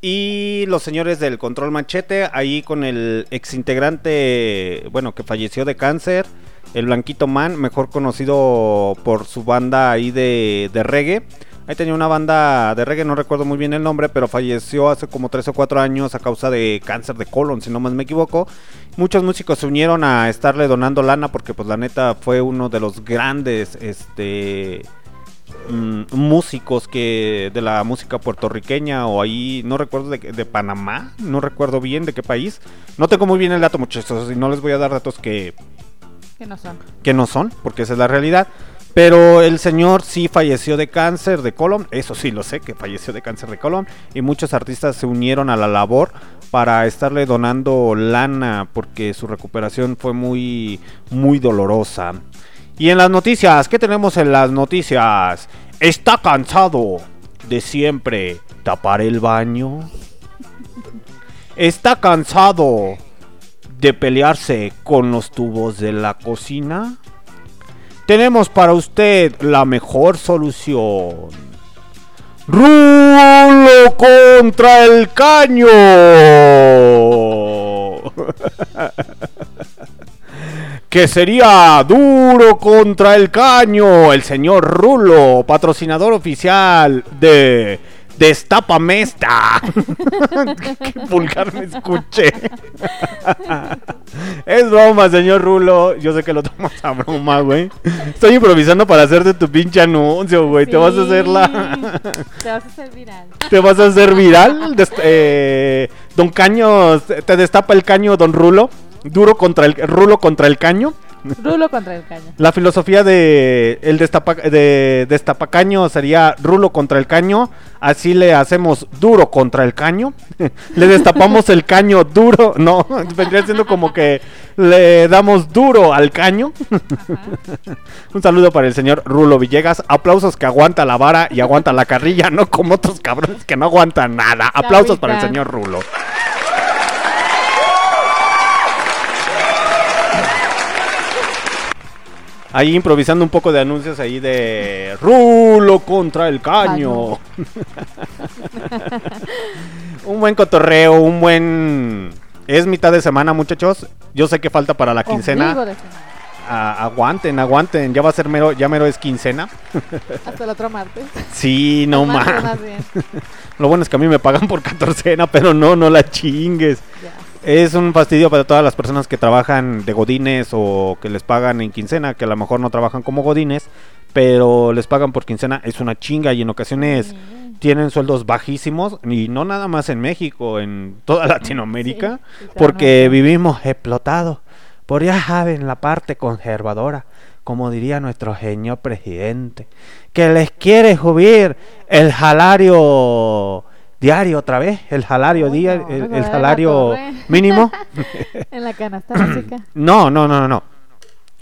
y los señores del Control Machete ahí con el exintegrante, bueno, que falleció de cáncer, el Blanquito Man, mejor conocido por su banda ahí de, de reggae. Ahí tenía una banda de reggae, no recuerdo muy bien el nombre, pero falleció hace como 3 o 4 años a causa de cáncer de colon, si no más me equivoco. Muchos músicos se unieron a estarle donando lana porque pues la neta fue uno de los grandes este mm, músicos que de la música puertorriqueña o ahí no recuerdo de, de Panamá, no recuerdo bien de qué país. No tengo muy bien el dato, muchachos, y no les voy a dar datos que Que no son. que no son, porque esa es la realidad. Pero el señor sí falleció de cáncer de colon, eso sí lo sé, que falleció de cáncer de colon. Y muchos artistas se unieron a la labor para estarle donando lana, porque su recuperación fue muy, muy dolorosa. Y en las noticias, ¿qué tenemos en las noticias? Está cansado de siempre tapar el baño. Está cansado de pelearse con los tubos de la cocina. Tenemos para usted la mejor solución. Rulo contra el caño. <laughs> que sería duro contra el caño. El señor Rulo, patrocinador oficial de Destapa Mesta. <laughs> Qué vulgar me escuché. <laughs> es broma, señor Rulo. Yo sé que lo tomas a broma, güey. Estoy improvisando para hacerte tu pinche anuncio, güey. Te vas a hacer la. Te vas a hacer viral. <laughs> ¿Te vas a hacer viral? Des- eh, don Caño, te destapa el caño, Don Rulo. Duro contra el Rulo contra el caño. Rulo contra el caño. La filosofía de el destapa, de destapacaño sería rulo contra el caño. Así le hacemos duro contra el caño. <laughs> le destapamos el caño duro. No, <laughs> vendría siendo como que le damos duro al caño. <laughs> Un saludo para el señor Rulo Villegas. Aplausos que aguanta la vara y aguanta la carrilla, no como otros cabrones que no aguantan nada. Aplausos para el señor Rulo. Ahí improvisando un poco de anuncios ahí de Rulo contra el caño. <laughs> un buen cotorreo, un buen... Es mitad de semana, muchachos. Yo sé que falta para la quincena. Aguanten, aguanten. Ya va a ser mero, ya mero es quincena. Hasta el otro martes. Sí, no más. <laughs> Lo bueno es que a mí me pagan por catorcena, pero no, no la chingues. Ya. Es un fastidio para todas las personas que trabajan de godines o que les pagan en quincena, que a lo mejor no trabajan como godines, pero les pagan por quincena. Es una chinga y en ocasiones tienen sueldos bajísimos y no nada más en México, en toda Latinoamérica, Sí, porque vivimos explotados por ya saben la parte conservadora, como diría nuestro señor presidente, que les quiere subir el salario diario otra vez, el salario diario, no, el, salario <laughs> mínimo. <laughs> En la canasta básica. <clears throat> No, no, no, no, no.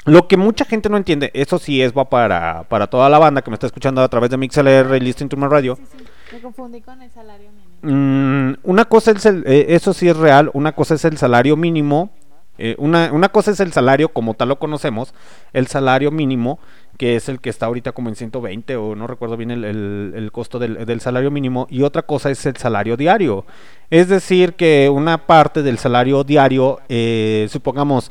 Lo que mucha gente no entiende, eso sí es va para, para toda la banda que me está escuchando a través de MixLR y Listen to My Radio. Sí, sí. Me confundí con el salario mínimo. Mm, una cosa es el, eh, eso sí es real, una cosa es el salario mínimo, eh, una, una cosa es el salario como tal lo conocemos, el salario mínimo, que es el que está ahorita como en 120 o no recuerdo bien el, el- el costo del, del salario mínimo, y otra cosa es el salario diario. Es decir, que una parte del salario diario, eh, supongamos,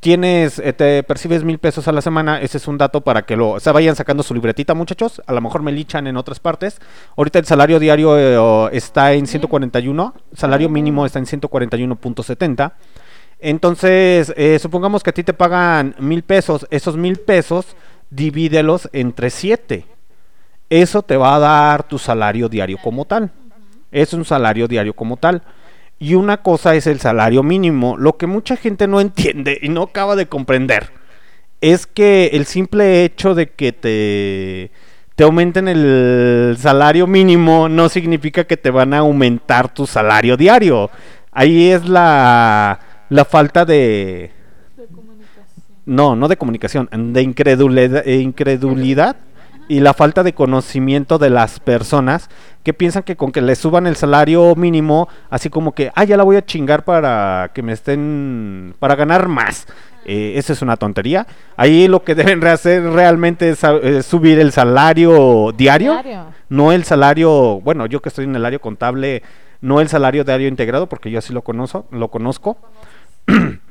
tienes, eh, te percibes mil pesos a la semana, ese es un dato para que lo, se vayan sacando su libretita muchachos, a lo mejor me lichan en otras partes. Ahorita el salario diario eh, o está en 141, salario mínimo está en 141.70. Entonces, eh, supongamos que a ti te pagan mil pesos, esos mil pesos divídelos entre siete. Eso te va a dar tu salario diario como tal. Es un salario diario como tal. Y una cosa es el salario mínimo. Lo que mucha gente no <laughs> entiende y no acaba de comprender es que el simple hecho de que te, te aumenten el salario mínimo no significa que te van a aumentar tu salario diario. Ahí es la, la falta de... No, no de comunicación, de incredulidad, eh, incredulidad y la falta de conocimiento de las personas que piensan que con que le suban el salario mínimo, así como que, ah, ya la voy a chingar para que me estén, para ganar más. Eh, esa es una tontería. Ahí lo que <laughs> deben hacer realmente es subir el salario diario, Diario. no el salario, bueno, yo que estoy en el área contable, no el salario diario integrado, porque yo así lo conozco, lo conozco <clears throat>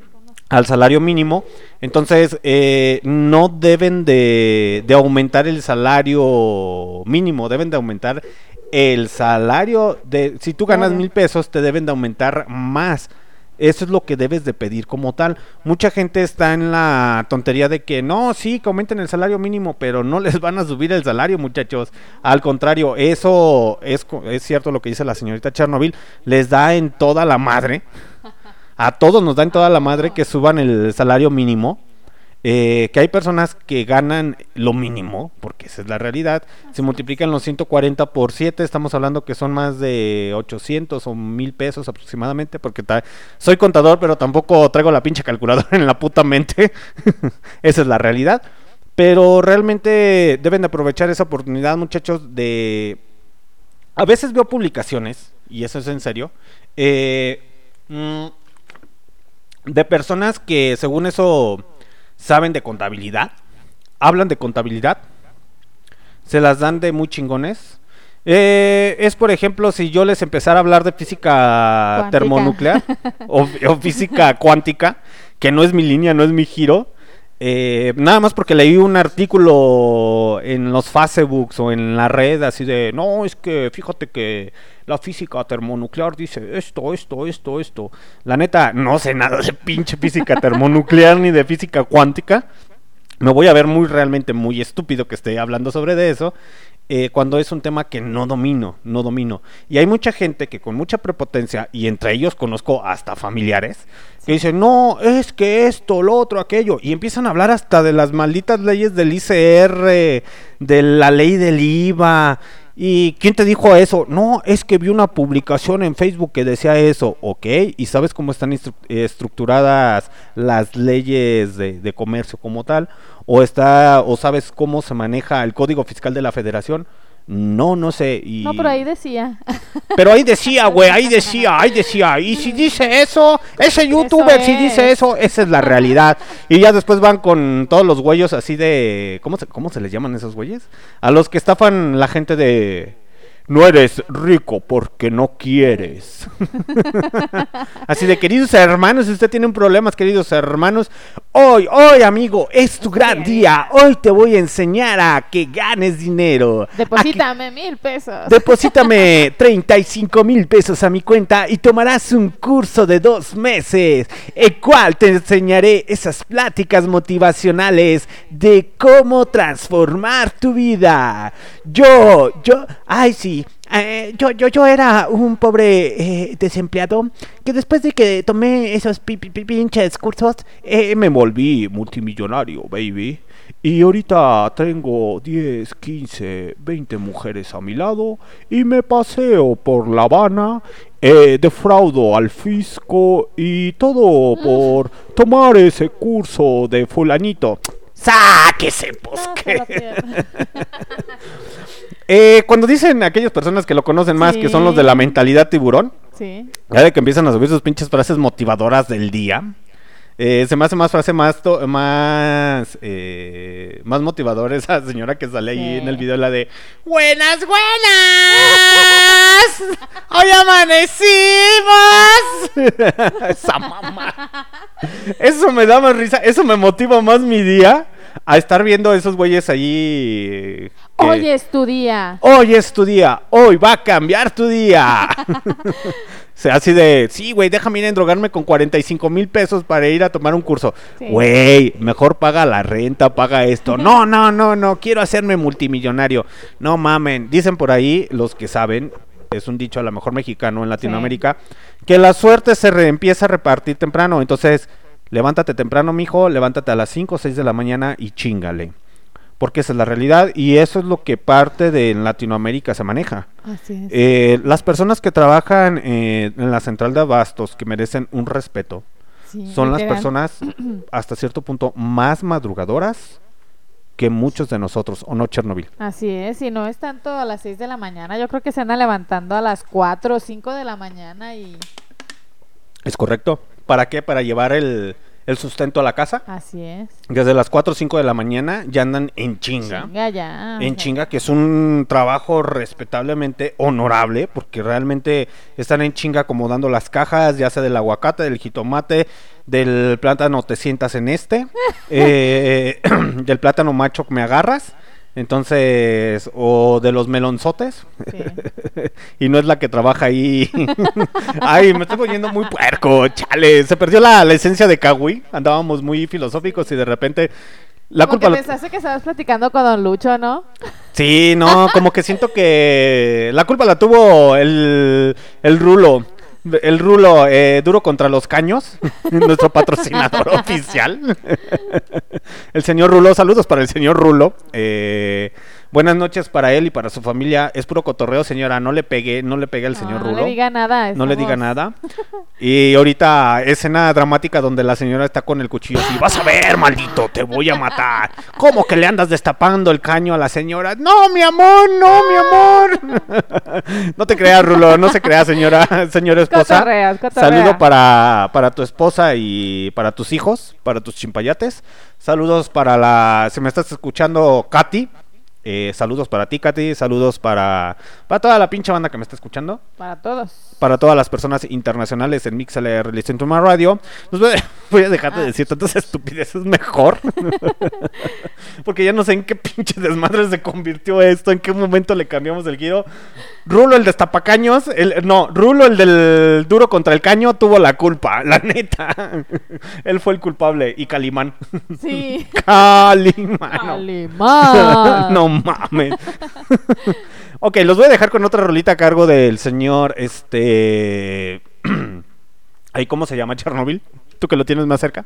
al salario mínimo. Entonces, eh, no deben de, de aumentar el salario mínimo, deben de aumentar el salario de... Si tú ganas mil pesos, te deben de aumentar más. Eso es lo que debes de pedir como tal. Mucha gente está en la tontería de que no, sí, que aumenten el salario mínimo, pero no <laughs> les van a subir el salario, muchachos. Al contrario, eso es, es cierto lo que dice la señorita Chernobyl, les da en toda la madre. <laughs> A todos nos da en toda la madre que suban el salario mínimo. eh, que hay personas que ganan lo mínimo, porque esa es la realidad. Se multiplican los 140 por 7, estamos hablando que son más de 800 o 1000 pesos aproximadamente, porque soy contador, pero tampoco traigo la pinche calculadora en la puta mente. <laughs> esa es la realidad. Pero realmente deben de aprovechar esa oportunidad, muchachos, de... A veces veo publicaciones, y eso es en serio, eh, mm, de personas que según eso saben de contabilidad, hablan de contabilidad, se las dan de muy chingones. Eh, es por ejemplo si yo les empezara a hablar de física Cuántica. termonuclear <laughs> o, o física cuántica, que no es mi línea, no es mi giro. Eh, nada más porque leí un artículo en los Facebooks o en la red así de, no, es que fíjate que la física termonuclear dice esto, esto, esto, esto. La neta, no sé nada de pinche física termonuclear ni de física cuántica. Me voy a ver muy realmente muy estúpido que esté hablando sobre de eso. Eh, cuando es un tema que no domino, no domino. Y hay mucha gente que con mucha prepotencia, y entre ellos conozco hasta familiares, que dicen, no, es que esto, lo otro, aquello, y empiezan a hablar hasta de las malditas leyes del ICR, de la ley del IVA, ¿Y quién te dijo eso? No, es que vi una publicación en Facebook que decía eso, ok. ¿Y sabes cómo están eh, estructuradas las leyes de, de comercio como tal? ¿O está, o sabes cómo se maneja el código fiscal de la Federación? No, no sé. Y... No, pero ahí decía. Pero ahí decía, <laughs> güey, ahí decía, ahí decía. Y si dice eso, ese youtuber si dice es. eso, esa es la realidad. Y ya después van con todos los güeyos así de... ¿Cómo se, cómo se les llaman esos güeyes? A los que estafan la gente de... No eres rico porque no quieres. <laughs> Así de, queridos hermanos, si usted tiene un problema, queridos hermanos, hoy, hoy, amigo, es tu gran día. Hoy te voy a enseñar a que ganes dinero. que- Deposítame mil pesos. Deposítame <laughs> 35 mil pesos a mi cuenta y tomarás un curso de dos meses, el cual te enseñaré esas pláticas motivacionales de cómo transformar tu vida. Yo, yo, ay sí. Eh, yo, yo, yo era un pobre eh, desempleado que después de que tomé esos pi- pi- pi- pinches cursos eh, me volví multimillonario, baby. Y ahorita tengo 10, 15, 20 mujeres a mi lado y me paseo por La Habana, eh, defraudo al fisco y todo por tomar ese curso de fulanito. ¡Sáquese, pues <laughs> <laughs> Eh, cuando dicen aquellas personas que lo conocen más, que son los de la mentalidad tiburón, Sí. ya de que empiezan a subir sus pinches frases motivadoras del día. eh, se me hace más frase más to- más eh, más motivador esa señora que sale ahí en el video la de buenas buenas hoy amanecimos <laughs> esa mamá eso me da más risa eso me motiva más mi día a estar viendo a esos güeyes ahí eh, que- Hoy es tu día. Hoy es tu día, hoy va a cambiar tu día. <laughs> O sea, así de, sí, güey, déjame ir a endrogarme con 45 mil pesos para ir a tomar un curso. Sí. Güey, mejor paga la renta, paga esto. No, no, no, no, quiero hacerme multimillonario. No mamen, dicen por ahí los que saben, es un dicho a lo mejor mexicano en Latinoamérica, que la suerte se re- empieza a repartir temprano. Entonces, levántate temprano, mijo, levántate a las 5 o 6 de la mañana y chingale. Porque esa es la realidad y eso es lo que parte de Latinoamérica se maneja. Así es. Eh, las personas que trabajan eh, en la central de abastos que merecen un respeto Sí, son las personas <clears throat> hasta cierto punto más madrugadoras que muchos de nosotros, ¿o no, Chernobyl? Así es, y no es tanto a las 6 de la mañana, yo creo que se andan levantando a las 4 o 5 de la mañana y ¿Es correcto? ¿Para qué? Para llevar el, el sustento a la casa. Así es. Desde las 4 o 5 de la mañana ya andan en chinga. Chinga ya. En chinga, que es un trabajo respetablemente honorable, porque realmente están en chinga acomodando las cajas, ya sea del aguacate, del jitomate, del plátano te sientas en este, <laughs> eh, <clears throat> del plátano macho que me agarras, entonces, o de los melonzotes, sí. <laughs> y no es la que trabaja ahí. <laughs> Ay, me estoy poniendo muy puerco, chale, se perdió la, la esencia de Kawi, andábamos muy filosóficos y de repente... La Como culpa que pensaste que estabas platicando con Don Lucho, ¿no? Sí, no, como que siento que la culpa la tuvo el, el Rulo. El Rulo, eh, duro contra los caños, <laughs> nuestro patrocinador oficial. <laughs> el señor Rulo, saludos para el señor Rulo. Eh, buenas noches para él y para su familia. Es puro cotorreo, señora, no le pegue, no le pegue al señor no, Rulo. No le diga nada. No le diga nada. <laughs> Y ahorita escena dramática donde la señora está con el cuchillo así, vas a ver, maldito, te voy a matar. ¿Cómo que le andas destapando el caño a la señora? No, mi amor, no, mi amor. <laughs> no te creas, Rulo, no se crea, señora, <laughs> señora esposa. Cotorreas, cotorrea. Saludo para, para tu esposa y para tus hijos, para tus chimpayates. Saludos para la, si me estás escuchando, Katy. Eh, saludos para ti, Katy. Saludos para, para toda la pinche banda que me está escuchando Para todos. para todas las personas internacionales en MixLR Listen to My Radio. Voy, a, <laughs> voy a dejar de Ah. decir tantas estupideces mejor. <laughs> Porque ya no sé en qué pinche desmadre se convirtió esto, en qué momento le cambiamos el giro. Rulo, el destapacaños, el, no, Rulo, el del duro contra el caño, tuvo la culpa, <laughs> la neta. Él fue el culpable y Calimán. Sí. Calimán. no. Alemán. no mames. Ok, los voy a dejar con otra rolita a cargo del señor, este... <clears throat> Ahí, ¿cómo se llama Chernobyl? ¿Tú que lo tienes más cerca?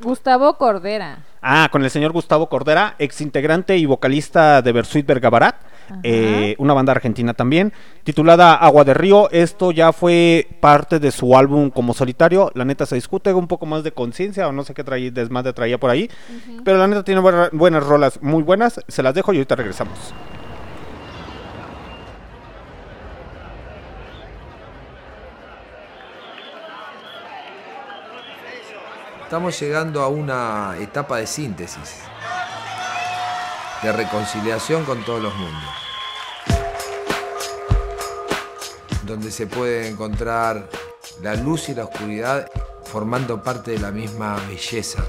Gustavo Cordera. Ah, con el señor Gustavo Cordera, ex integrante y vocalista de Versuit Vergabarat, eh, una banda argentina también, titulada Agua de Río. Esto ya fue parte de su álbum como solitario. La neta se discute un poco más de conciencia o no sé qué traía, desmadre traía por ahí. Pero la neta tiene buena- buenas rolas, muy buenas. Se las dejo y ahorita regresamos. Estamos llegando a una etapa de síntesis, de reconciliación con todos los mundos, donde se puede encontrar la luz y la oscuridad formando parte de la misma belleza.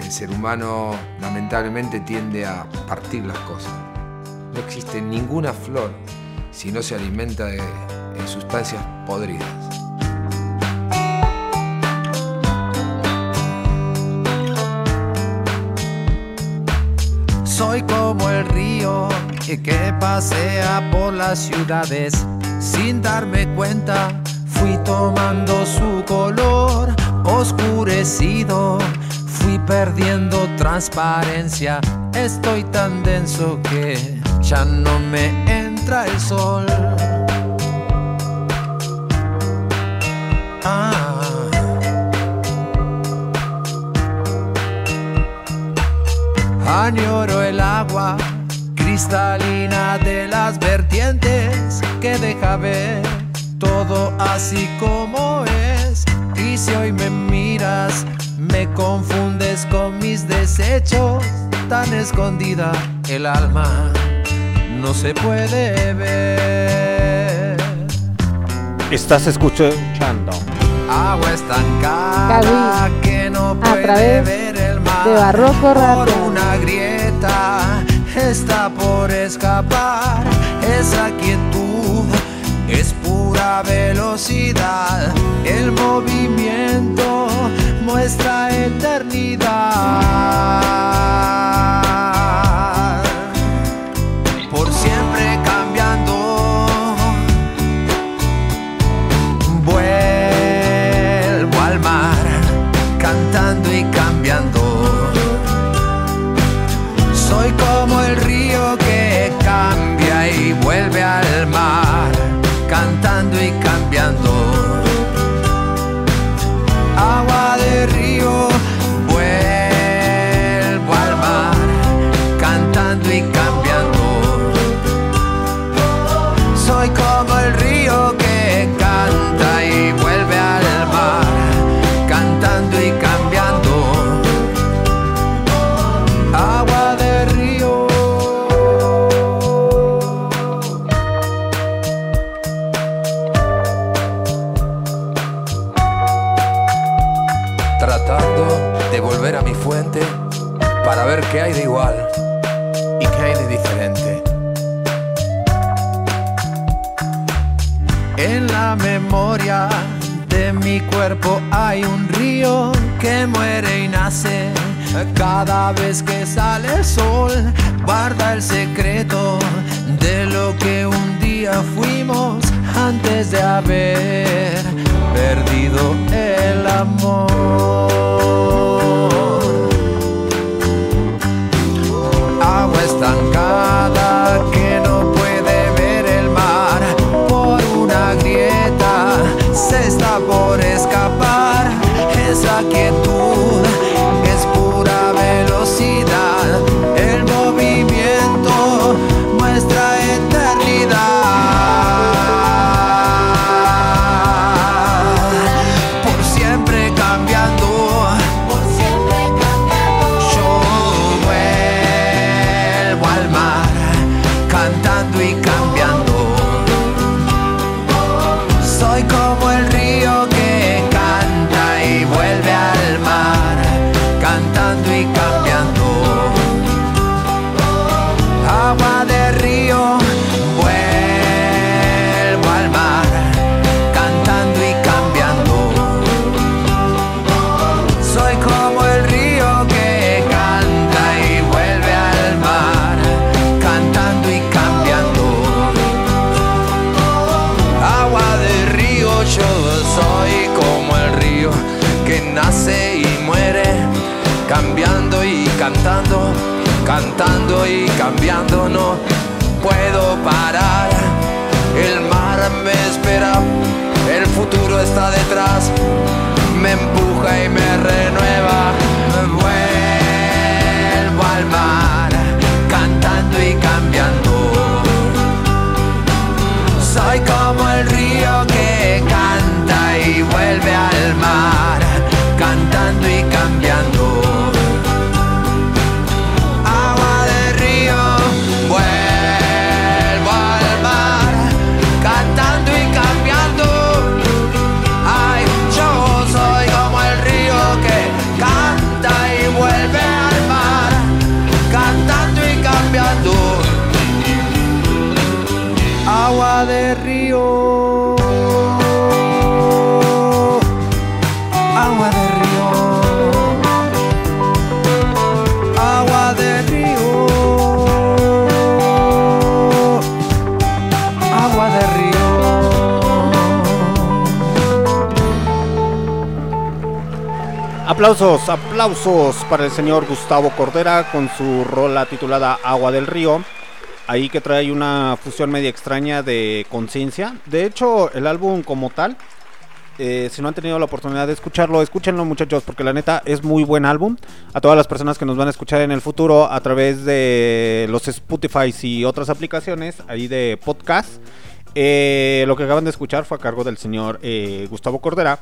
El ser humano lamentablemente tiende a partir las cosas. No existe ninguna flor si no se alimenta de, sustancias podridas. Soy como el río que pasea por las ciudades sin darme cuenta. Fui tomando su color oscurecido, fui perdiendo transparencia. Estoy tan denso que ya no me entra el sol. Ah. Añoro el agua cristalina de las vertientes que deja ver todo así como es. Y si hoy me miras, me confundes con mis desechos. Tan escondida el alma no se puede ver. Estás escuchando. Agua estancada que no puede ver de Barroco por una grieta está por escapar. Esa quietud es pura velocidad. El movimiento muestra eternidad hay un río que muere y nace. Cada vez que sale el sol, guarda el secreto de lo que un día fuimos antes de haber perdido el amor. Empuja y Aplausos, aplausos para el señor Gustavo Cordera con su rola titulada Agua del Río. Ahí que trae una fusión media extraña de conciencia. De hecho, el álbum como tal, eh, si no han tenido la oportunidad de escucharlo, escúchenlo muchachos, porque la neta es muy buen álbum. A todas las personas que nos van a escuchar en el futuro a través de los Spotify y otras aplicaciones ahí de podcast. eh, lo que acaban de escuchar fue a cargo del señor eh, Gustavo Cordera.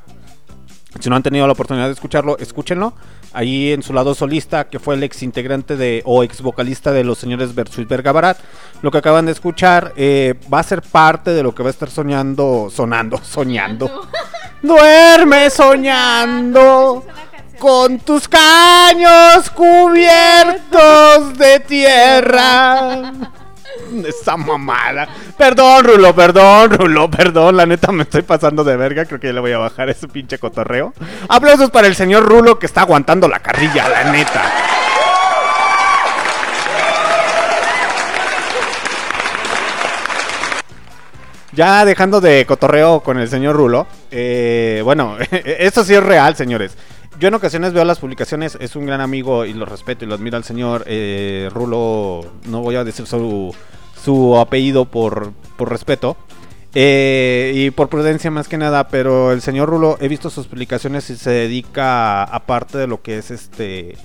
Si no han tenido la oportunidad de escucharlo, escúchenlo. Ahí en su lado solista, que fue el ex integrante de, o ex vocalista de los señores Versus Verga Barat. Lo que acaban de escuchar eh, va a ser parte de lo que va a estar soñando, sonando, <laughs> soñando. Duerme <laughs> soñando con tus caños cubiertos <laughs> de tierra. <laughs> Esa mamada. Perdón, Rulo, perdón, Rulo, perdón. La neta me estoy pasando de verga. Creo que ya le voy a bajar ese pinche cotorreo. Aplausos para el señor Rulo que está aguantando la carrilla, la neta. Ya dejando de cotorreo con el señor Rulo, eh, bueno, <laughs> esto sí es real, señores. Yo en ocasiones veo las publicaciones, es un gran amigo y lo respeto y lo admiro al señor eh, Rulo, no voy a decir su, su apellido por, por respeto. eh, y por prudencia más que nada, pero el señor Rulo, he visto sus publicaciones y se dedica, aparte de lo que es este,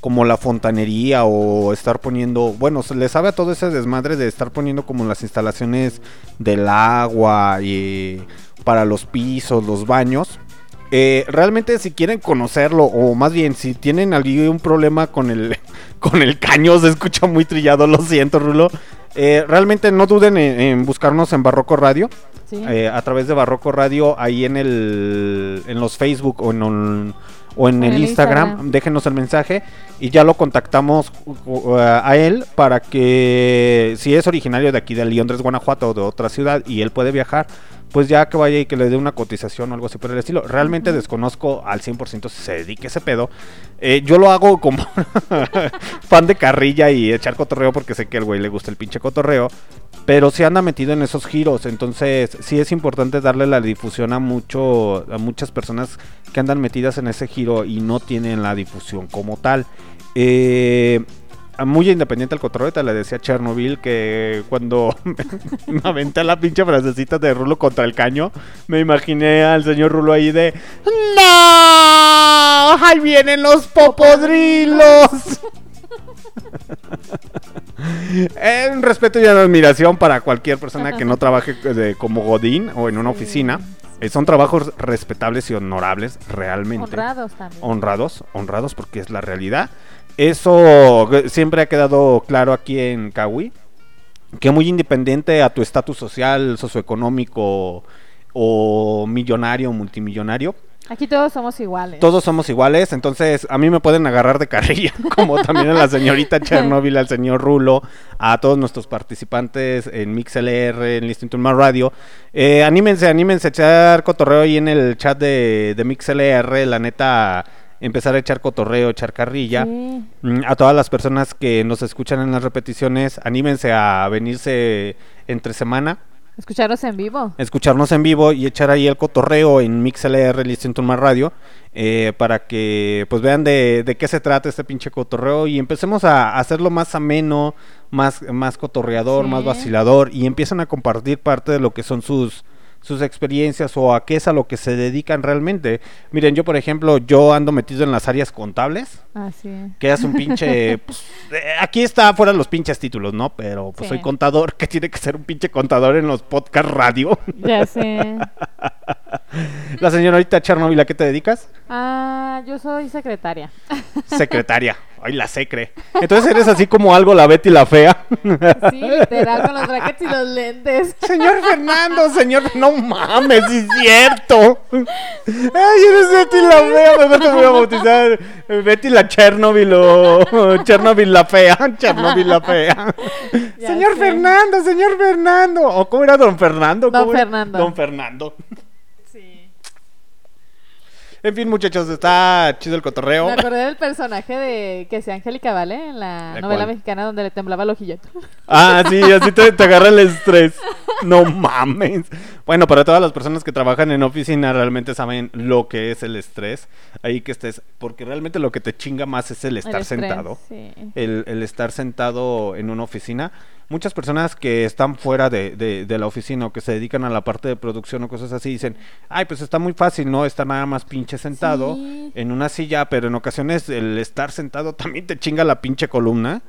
como la fontanería o estar poniendo, bueno, se le sabe a todo ese desmadre de estar poniendo como las instalaciones del agua y para los pisos, los baños. Eh, realmente si quieren conocerlo o más bien si tienen algún problema con el <laughs> con el caño se escucha muy trillado, lo siento Rulo. Eh, realmente no duden en, en buscarnos en Barroco Radio. Sí. eh, a través de Barroco Radio ahí en el en los Facebook o en, un- o en, En el, el Instagram, Instagram. déjenos el mensaje y ya lo contactamos uh, a él para que si es originario de aquí de Londres, Guanajuato o de otra ciudad y él puede viajar, pues ya que vaya y que le dé una cotización o algo así por el estilo. Realmente desconozco al 100% si se dedique ese pedo. Eh, yo lo hago como <laughs> fan de carrilla y echar cotorreo porque sé que al güey le gusta el pinche cotorreo. Pero sí anda metido en esos giros, entonces sí es importante darle la difusión a mucho, a muchas personas que andan metidas en ese giro y no tienen la difusión como tal. Eh, muy independiente al cotorreo, te le decía a Chernobyl que cuando <laughs> me aventé la pinche frasecita de Rulo contra el caño, me imaginé al señor Rulo ahí de ¡No! ¡Ahí vienen los popodrilos! <laughs> Un respeto y una admiración para cualquier persona que no trabaje de- como Godín o en una oficina. Eh, son trabajos respetables y honorables, realmente. Honrados también. Honrados, honrados porque es la realidad. Eso siempre ha quedado claro aquí en Kawi. Que muy independiente a tu estatus social, socioeconómico o millonario, multimillonario, Aquí todos somos iguales. todos somos iguales, entonces a mí me pueden agarrar de carrilla, <laughs> como también a la señorita Chernobyl, al señor Rulo, a todos nuestros participantes en MixLR, en Listening to My Radio. Eh, anímense, anímense a echar cotorreo ahí en el chat de, de MixLR, la neta, empezar a echar cotorreo, echar carrilla. Sí. Mm, A todas las personas que nos escuchan en las repeticiones, anímense a venirse entre semana Escucharnos en vivo. escucharnos en vivo y echar ahí el cotorreo en MixLR Listen to My Radio eh, para que pues vean de, de qué se trata este pinche cotorreo y empecemos a hacerlo más ameno, más, más cotorreador, Sí. más vacilador y empiezan a compartir parte de lo que son sus sus experiencias o a qué es a lo que se dedican realmente. Miren, yo por ejemplo, yo ando metido en las áreas contables, Así es. que es un pinche... <laughs> pues, eh, aquí está fuera los pinches títulos, ¿no? Pero pues Sí. soy contador, que tiene que ser un pinche contador en los podcast radio. Ya <laughs> sé. La señorita Chernobyl, ¿a qué te dedicas? Ah, yo soy secretaria. Secretaria. Ay, la secre. Entonces eres así como algo la Betty la fea. Sí, literal, con los brackets y los lentes. Señor Fernando, señor, no mames, es cierto. Ay, eres Betty la fea, mejor te voy a bautizar Betty la Chernobyl o Chernobyl la fea, Chernobyl la fea. Ya señor sé. Fernando, señor Fernando. ¿O cómo era don Fernando? Don. Fernando. Don Fernando. En fin, muchachos, está chido el cotorreo. Me acordé del personaje de que sea Angélica Vale en la ¿De novela mexicana donde le temblaba el ojillo. Ah, sí, así te, te agarra el estrés. <laughs> No mames. Bueno, para todas las personas que trabajan en oficina realmente saben lo que es el estrés. Ahí que estés, porque realmente lo que te chinga más es el estar El estrés, sentado. sí. El, el estar sentado en una oficina. Muchas personas que están fuera de, de- de la oficina o que se dedican a la parte de producción o cosas así dicen, ay, pues está muy fácil, ¿no? Estar nada más pinche sentado Sí. en una silla, pero en ocasiones el estar sentado <laughs> también te chinga la pinche columna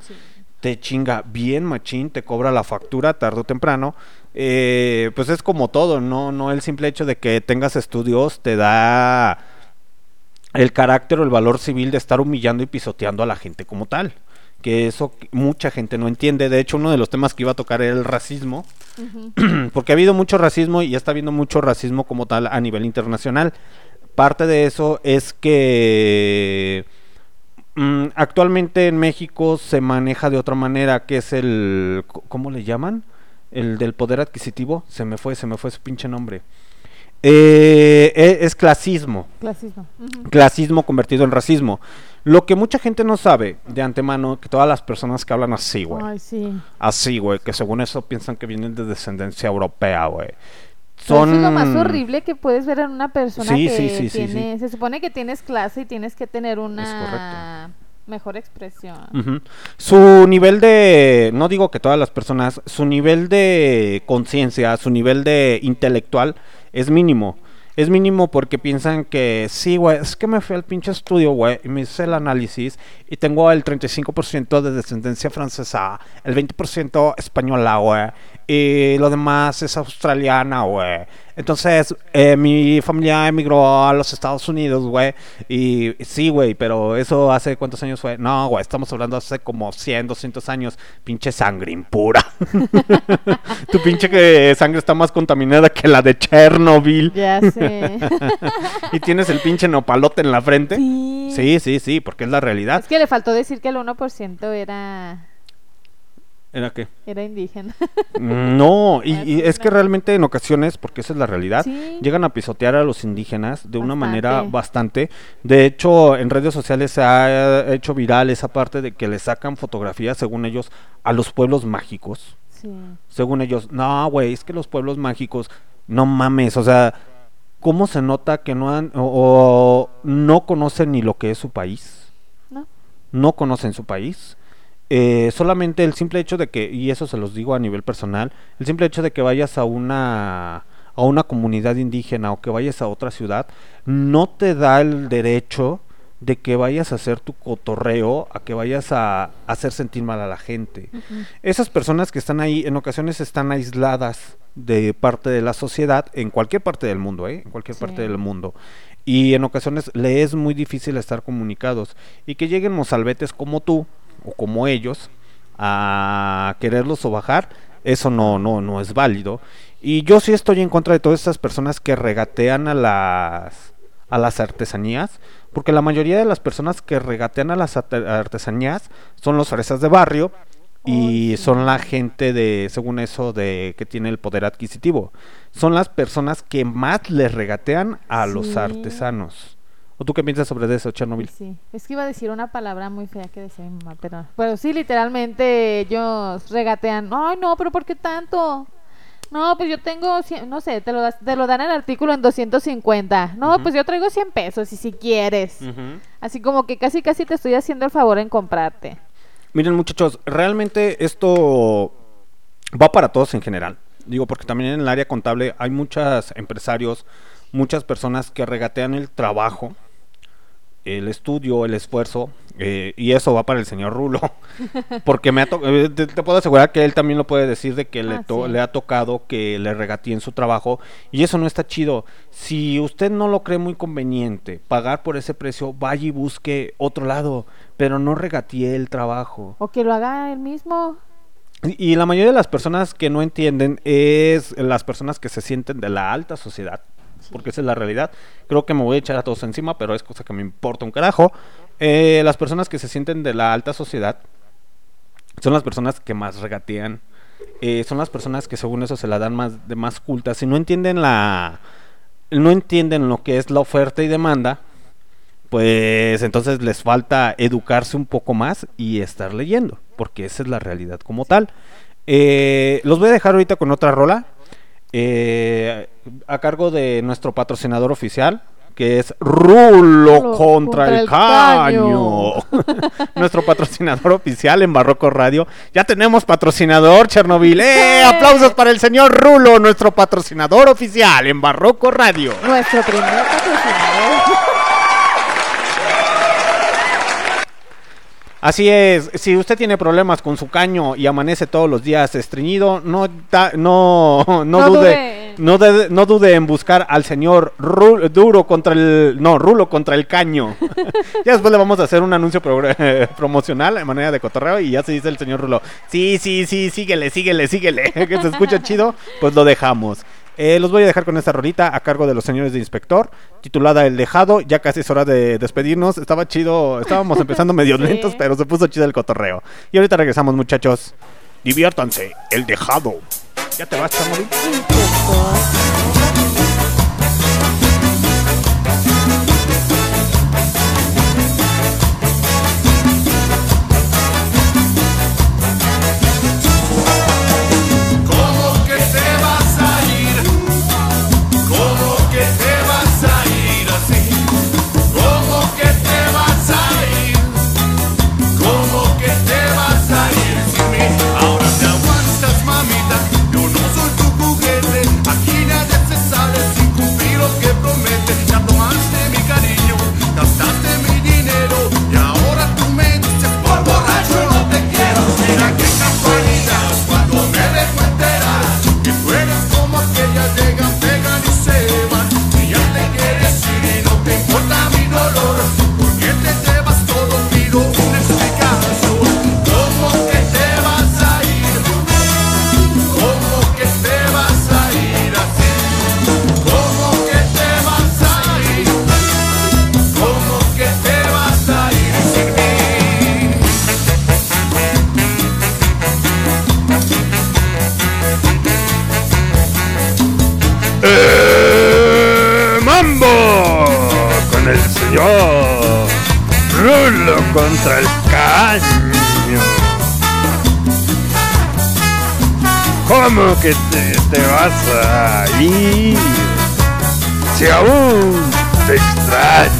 te chinga bien machín, te cobra la factura tarde o temprano. Eh, pues es como todo, no, no el simple hecho de que tengas estudios te da el carácter o el valor civil de estar humillando y pisoteando a la gente como tal. Que eso mucha gente no entiende. De hecho, uno de los temas que iba a tocar era el racismo. <clears throat> porque ha habido mucho racismo y ya está habiendo mucho racismo como tal a nivel internacional. Parte de eso es que mm, actualmente en México se maneja de otra manera, que es el... ¿Cómo le llaman? El del poder adquisitivo. Se me fue, se me fue su pinche nombre. Eh, es clasismo Clasismo. Clasismo convertido en racismo. Lo que mucha gente no sabe de antemano, que todas las personas que hablan así, güey, Ay, sí. así, güey, que según eso piensan que vienen de descendencia europea, güey. Son Eso es lo más horrible que puedes ver en una persona Sí, que sí, sí, sí, tiene... Se supone que tienes clase y tienes que tener una mejor expresión. Su nivel de, no digo que todas las personas, su nivel de conciencia, su nivel de intelectual es mínimo. Es mínimo porque piensan que sí, güey, es que me fui al pinche estudio, güey, y me hice el análisis y tengo el 35% de descendencia francesa, el 20% española, güey, y lo demás es australiana, güey. Entonces, eh, mi familia emigró a los Estados Unidos, güey. Y sí, güey, pero eso hace cuántos años fue? No, güey, estamos hablando hace como 100, 200 años. Pinche sangre impura. <laughs> tu pinche que sangre está más contaminada que la de Chernobyl. Ya sé. <laughs> y tienes el pinche nopalote en la frente. Sí. Sí, sí, sí, porque es la realidad. Es que le faltó decir que el 1% era, ¿Era qué? era indígena. Mm, No, y, es que realmente en ocasiones, porque esa es la realidad, Sí. llegan a pisotear a los indígenas de una manera Bastante. bastante. De hecho, en redes sociales se ha hecho viral esa parte de que le sacan fotografías, según ellos, a los pueblos mágicos. Sí. Según ellos, no, güey, es que los pueblos mágicos, no mames, o sea, ¿cómo se nota que no han, o, o no conocen ni lo que es su país? ¿No? no conocen su país. Eh, solamente el simple hecho de que, y eso se los digo a nivel personal, el simple hecho de que vayas a una a una comunidad indígena o que vayas a otra ciudad, no te da el derecho de que vayas a hacer tu cotorreo, a que vayas a, hacer sentir mal a la gente. Esas personas que están ahí en ocasiones están aisladas de parte de la sociedad en cualquier parte del mundo, ¿eh? En cualquier parte del mundo. Y en ocasiones le es muy difícil estar comunicados. Y que lleguen mozalbetes como tú o como ellos a quererlos sobajar, eso no, no, no es válido. Y yo sí estoy en contra de todas estas personas que regatean a las a las artesanías, porque la mayoría de las personas que regatean a las arte- artesanías son los fresas de barrio y son la gente de, según eso, de que tiene el poder adquisitivo. Son las personas que más les regatean a los artesanos. ¿O tú qué piensas sobre eso, Chernobyl? Sí, es que iba a decir una palabra muy fea que decía mi mamá, pero, pero sí, literalmente ellos regatean, ay no, pero ¿por qué tanto? No, pues yo tengo, cien- no sé, te lo, das- te lo dan el artículo en 250. No, pues yo traigo 100 pesos y si quieres. Así como que casi casi te estoy haciendo el favor en comprarte. Miren muchachos, realmente esto va para todos en general. Digo, porque también en el área contable hay muchos empresarios, muchas personas que regatean el trabajo, el estudio, el esfuerzo, eh, y eso va para el señor Rulo. <laughs> Porque me ha eh, te, te puedo asegurar que él también lo puede decir de que le, Ah, to- sí. le ha tocado que le regateen su trabajo, y eso no está chido. Si usted no lo cree muy conveniente pagar por ese precio, vaya y busque otro lado, pero no regatee el trabajo. O que lo haga él mismo. Y la mayoría de las personas que no entienden es las personas que se sienten de la alta sociedad, porque esa es la realidad. Creo que me voy a echar a todos encima, pero es cosa que me importa un carajo. Eh, las personas que se sienten de la alta sociedad son las personas que más regatean. Eh, son las personas que según eso se la dan más de más cultas y no entienden la no entienden lo que es la oferta y demanda pues entonces les falta educarse un poco más y estar leyendo, porque esa es la realidad como tal. Eh, los voy a dejar ahorita con otra rola, eh, a cargo de nuestro patrocinador oficial, que es Rulo contra, contra el, el caño. <laughs> nuestro patrocinador oficial en Barroco Radio. Ya tenemos patrocinador, Chernobyl. ¡Eh! Aplausos para el señor Rulo, nuestro patrocinador oficial en Barroco Radio. Nuestro primer patrocinador. <laughs> Así es, si usted tiene problemas con su caño y amanece todos los días estreñido, no da- no, <laughs> no, No dude, dude. no, de- no dude en buscar al señor Ru- Duro contra el no, Rulo contra el caño. <laughs> ya después le vamos a hacer un anuncio pro- <laughs> promocional de manera de cotorreo y ya se dice el señor Rulo, sí, sí, sí, síguele, síguele, síguele, que se escucha chido, pues lo dejamos. Eh, los voy a dejar con esta rolita a cargo de los señores de inspector, titulada El Dejado. Ya casi es hora de despedirnos. Estaba chido, estábamos <laughs> empezando medio Sí. lentos, pero se puso chido el cotorreo. Y ahorita regresamos, muchachos. Diviértanse, El Dejado. ¿Ya te vas, Chamorín? Yo rulo contra el caño. ¿Cómo que te, te vas a ir? Si aún te extraño.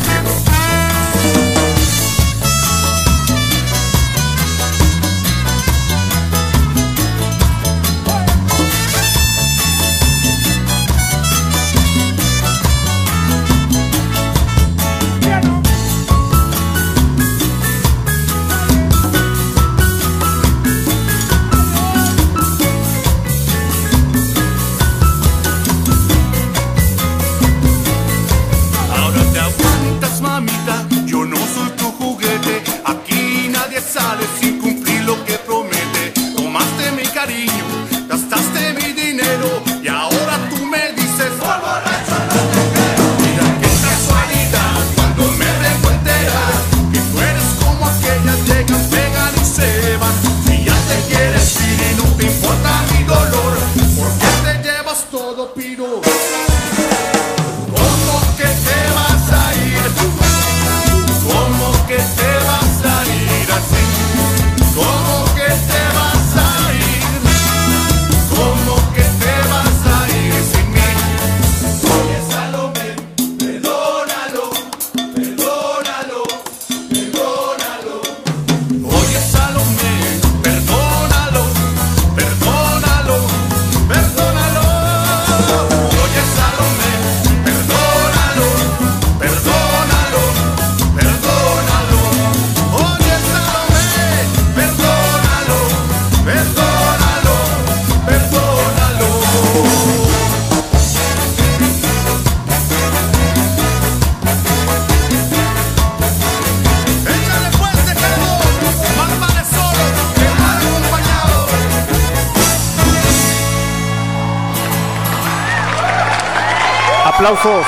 Aplausos.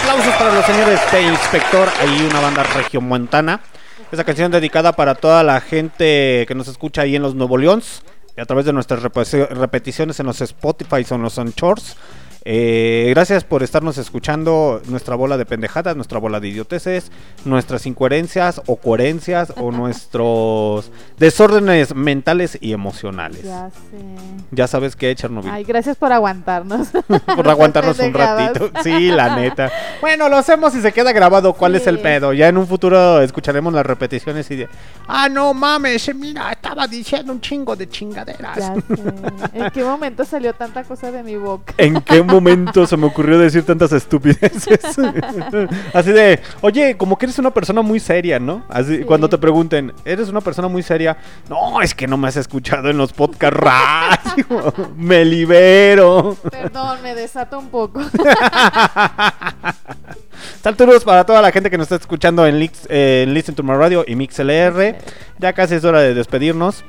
Aplausos para los señores de Inspector. Ahí una banda regiomontana. Esa canción dedicada para toda la gente que nos escucha ahí en los Nuevo Leons. Y a través de nuestras repeti- repeticiones en los Spotify o en los Anchors. Eh, gracias por estarnos escuchando nuestra bola de pendejadas, nuestra bola de idioteces, nuestras incoherencias o coherencias o <laughs> nuestros desórdenes mentales y emocionales. Ya sé. Ya sabes que Chernobyl. Ay, gracias por aguantarnos. <laughs> por aguantarnos un ratito. Sí, la neta. <laughs> Bueno, lo hacemos y se queda grabado cuál es el pedo. Ya en un futuro escucharemos las repeticiones y de, ah, no mames, mira, estaba diciendo un chingo de chingaderas. Ya sé. ¿En qué momento salió tanta cosa de mi boca? ¿En qué momento se me ocurrió decir tantas estupideces? <laughs> Así de, oye, como que eres una persona muy seria, ¿no? Así, Sí. cuando te pregunten, ¿eres una persona muy seria? No, es que no me has escuchado en los podcast <laughs> radio. me libero. Perdón, me desato un poco. <laughs> Saludos para toda la gente que nos está escuchando en, Lix- eh, en Listen to My Radio y MixLR. Ya casi es hora de despedirnos.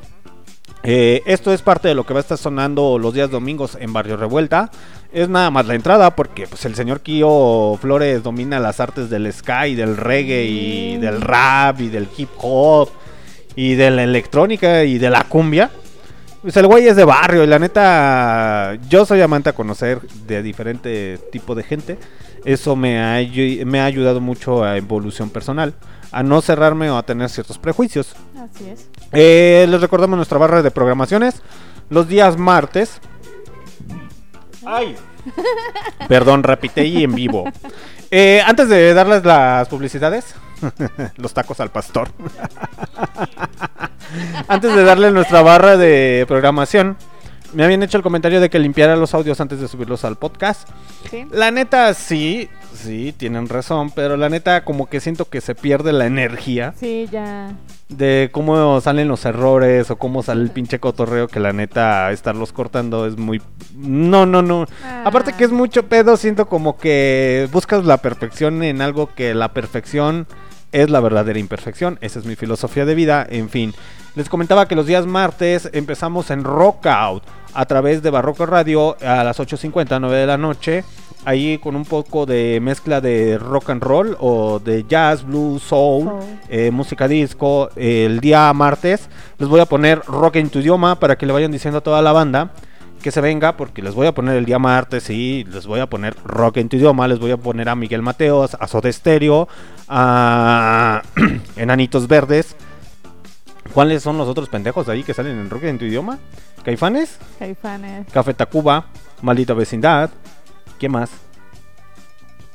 Eh, esto es parte de lo que va a estar sonando los días domingos en Barrio Revuelta. Es nada más la entrada porque pues el señor Kio Flores domina las artes del sky, del reggae y del rap y del hip hop y de la electrónica y de la cumbia. Pues el güey es de barrio y la neta yo soy amante a conocer de diferente tipo de gente. Eso me ha, me ha ayudado mucho a evolución personal, a no cerrarme o a tener ciertos prejuicios. Así es. Eh, les recordamos nuestra barra de programaciones. Los días martes. Ay. <laughs> Perdón, repite y en vivo. Eh, antes de darles las publicidades, <laughs> los tacos al pastor. <laughs> antes de darle nuestra barra de programación, me habían hecho el comentario de que limpiara los audios antes de subirlos al podcast. Sí. La neta, sí, sí, tienen razón, pero la neta, como que siento que se pierde la energía Sí, ya. de cómo salen los errores o cómo sale el pinche cotorreo que la neta estarlos cortando es muy no no no Ah. aparte que es mucho pedo siento como que buscas la perfección en algo que la perfección es la verdadera imperfección esa es mi filosofía de vida en fin les comentaba que los días martes empezamos en Rockout a través de Barroco Radio a las 8.50 9 de la noche ahí con un poco de mezcla de rock and roll o de jazz, blues, soul, eh, música disco. el día martes les voy a poner rock en tu idioma para que le vayan diciendo a toda la banda que se venga porque les voy a poner el día martes y les voy a poner rock en tu idioma, les voy a poner a Miguel Mateos, a Soda Stereo, a <clears throat> Enanitos Verdes. ¿Cuáles son los otros pendejos ahí que salen en rock en tu idioma? Caifanes, Caifanes. Café Tacuba, Maldita Vecindad. ¿Qué más?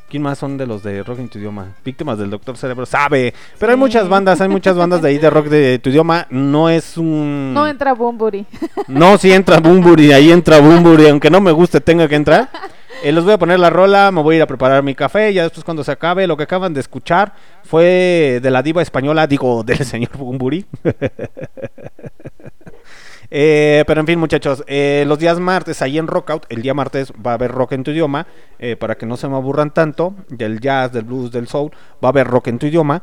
¿Quién más son de los de rock en tu idioma? Víctimas del Doctor Cerebro. Sabe. Pero hay Sí. muchas bandas, hay muchas bandas de ahí de rock de tu idioma. No es un... No entra Bumburi. No, si entra Bumburi, ahí entra Bumburi, aunque no me guste, tenga que entrar. <laughs> Eh, voy a poner la rola, me voy a ir a preparar mi café, ya después cuando se acabe, lo que acaban de escuchar fue de la diva española, digo, <laughs> del señor Bumburi. <laughs> Eh, pero en fin, muchachos, eh, los días martes ahí en Rockout, el día martes va a haber rock en tu idioma, eh, para que no se me aburran tanto, del jazz, del blues, del soul, va a haber rock en tu idioma.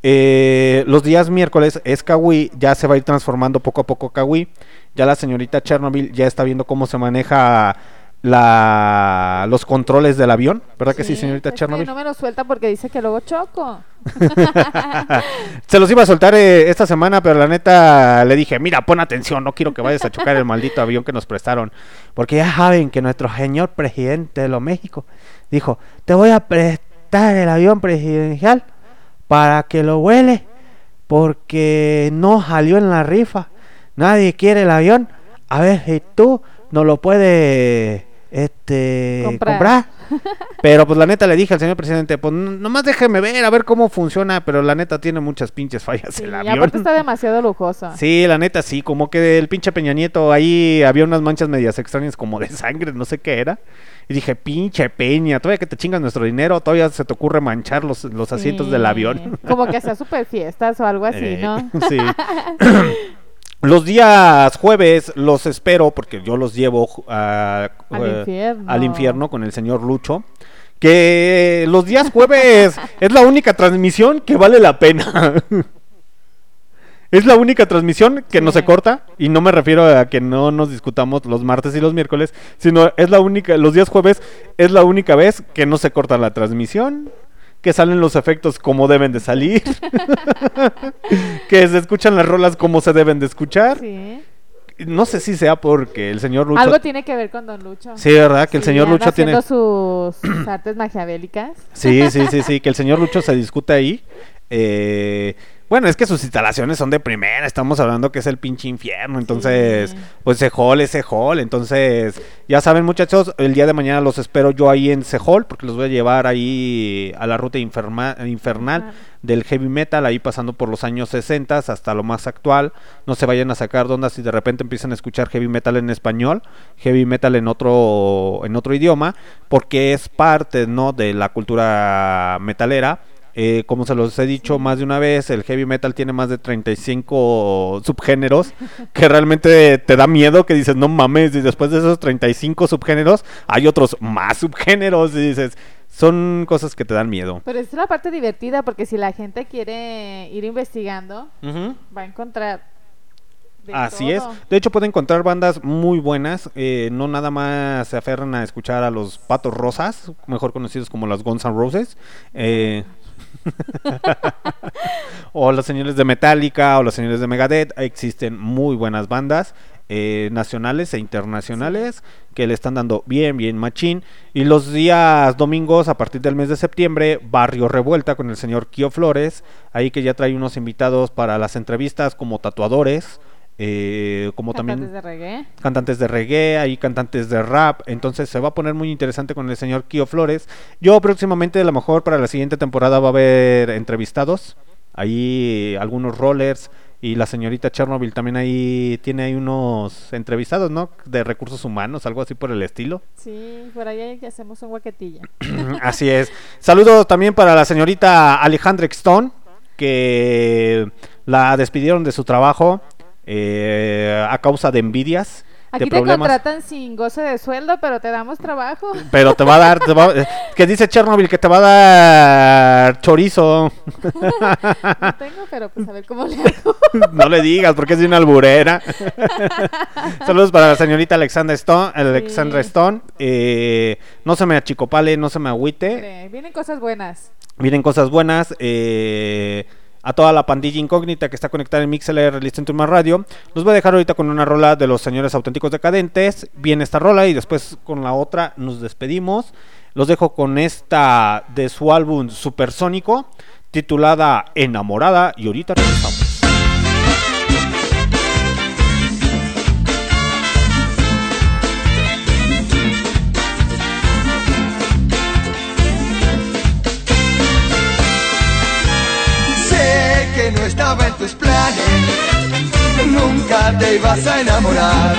Los días miércoles es Kawi, ya se va a ir transformando poco a poco Kawi. Ya la señorita Chernobyl ya está viendo cómo se maneja la, los controles del avión, ¿verdad que sí, señorita es que Chernobyl? no me lo suelta porque dice que luego choco. <laughs> Se los iba a soltar eh, esta semana, pero la neta le dije, mira, pon atención, no quiero que vayas a chocar el maldito avión que nos prestaron. Porque ya saben que nuestro señor presidente de los México dijo, te voy a prestar el avión presidencial para que lo huele, porque no salió en la rifa. Nadie quiere el avión. A ver si tú no lo puedes este, Comprar. comprar. <laughs> Pero pues la neta le dije al señor presidente, pues nomás déjeme ver a ver cómo funciona, pero la neta tiene muchas pinches fallas Sí, el y avión. aparte está demasiado lujoso. Sí, la neta sí, como que el pinche Peña Nieto ahí había unas manchas medias extrañas como de sangre, no sé qué era. Y dije, pinche Peña, todavía que te chingas nuestro dinero, todavía se te ocurre manchar los, los asientos del avión. Como que sea super fiestas o algo así, <laughs> Eh, ¿no? sí. <laughs> <clears throat> Los días jueves los espero porque yo los llevo ju- a- Al eh, infierno. al infierno con el señor Lucho. Que los días jueves <laughs> es la única transmisión que vale la pena. <laughs> Es la única transmisión que no se corta y no me refiero a que no nos discutamos los martes y los miércoles, sino es la única, los días jueves es la única vez que no se corta la transmisión, que salen los efectos como deben de salir, <laughs> que se escuchan las rolas como se deben de escuchar. Sí. No sé si sea porque el señor Lucho... Algo tiene que ver con Don Lucho. Sí, ¿verdad? Que el Sí, señor Lucho tiene... sus <clears throat> artes maquiavélicas. Sí, sí, sí, sí, <laughs> que el señor Lucho se discute ahí. Eh, bueno, es que sus instalaciones son de primera, estamos hablando que es el pinche infierno, entonces, Sí. pues Sejol es Sejol, entonces, ya saben muchachos, el día de mañana los espero yo ahí en Sejol, porque los voy a llevar ahí a la ruta inferma- infernal del heavy metal, ahí pasando por los años 60 hasta lo más actual, no se vayan a sacar de onda si de repente empiezan a escuchar heavy metal en español, heavy metal en otro, en otro idioma, porque es parte, ¿no?, de la cultura metalera, eh, como se los he dicho más de una vez, el heavy metal tiene más de 35 subgéneros <laughs> que realmente te da miedo que dices, no mames, y después de esos 35 subgéneros hay otros más subgéneros y dices, son cosas que te dan miedo. Pero es la parte divertida porque si la gente quiere ir investigando, va a encontrar. Así es. De hecho, puede encontrar bandas muy buenas. eh, no nada más se aferran a escuchar a los Patos Rosas, mejor conocidos como los Guns N' Roses. eh, <laughs> o los señores de Metallica o los señores de Megadeth. Existen muy buenas bandas. eh, nacionales e internacionales que le están dando bien, bien machín. Y los días domingos, a partir del mes de septiembre, Barrio Revuelta con el señor Kio Flores, ahí que ya trae unos invitados para las entrevistas como tatuadores, eh, como Cantantes también de reggae. cantantes de reggae, hay cantantes de rap, entonces se va a poner muy interesante con el señor Kio Flores. Yo próximamente, a lo mejor para la siguiente temporada va a haber entrevistados, ahí algunos rollers y la señorita Chernobyl también ahí tiene ahí unos entrevistados, ¿no? De recursos humanos, algo así por el estilo. Sí, por ahí ya hacemos un huequetillo. <clears throat> Así es. Saludos también para la señorita Alejandra Stone, que la despidieron de su trabajo eh, a causa de envidias. Aquí te contratan sin goce de sueldo, pero te damos trabajo. Pero te va a dar, te va- eh, <laughs> que dice Chernobyl que te va a dar chorizo. No tengo, pero pues a ver cómo le hago. <laughs> no le digas porque es de una alburera. <laughs> Saludos para la señorita Alexandra Stone. Alexandra Sí. Stone. Eh, no se me achicopale, no se me agüite. Vienen cosas buenas. Miren cosas buenas. eh, a toda la pandilla incógnita que está conectada en MixLR Listen My Radio. Los voy a dejar ahorita con una rola de los señores auténticos decadentes. Viene esta rola y después con la otra nos despedimos. Los dejo con esta de su álbum Supersónico, titulada Enamorada. Y ahorita regresamos. Nunca te ibas a enamorar.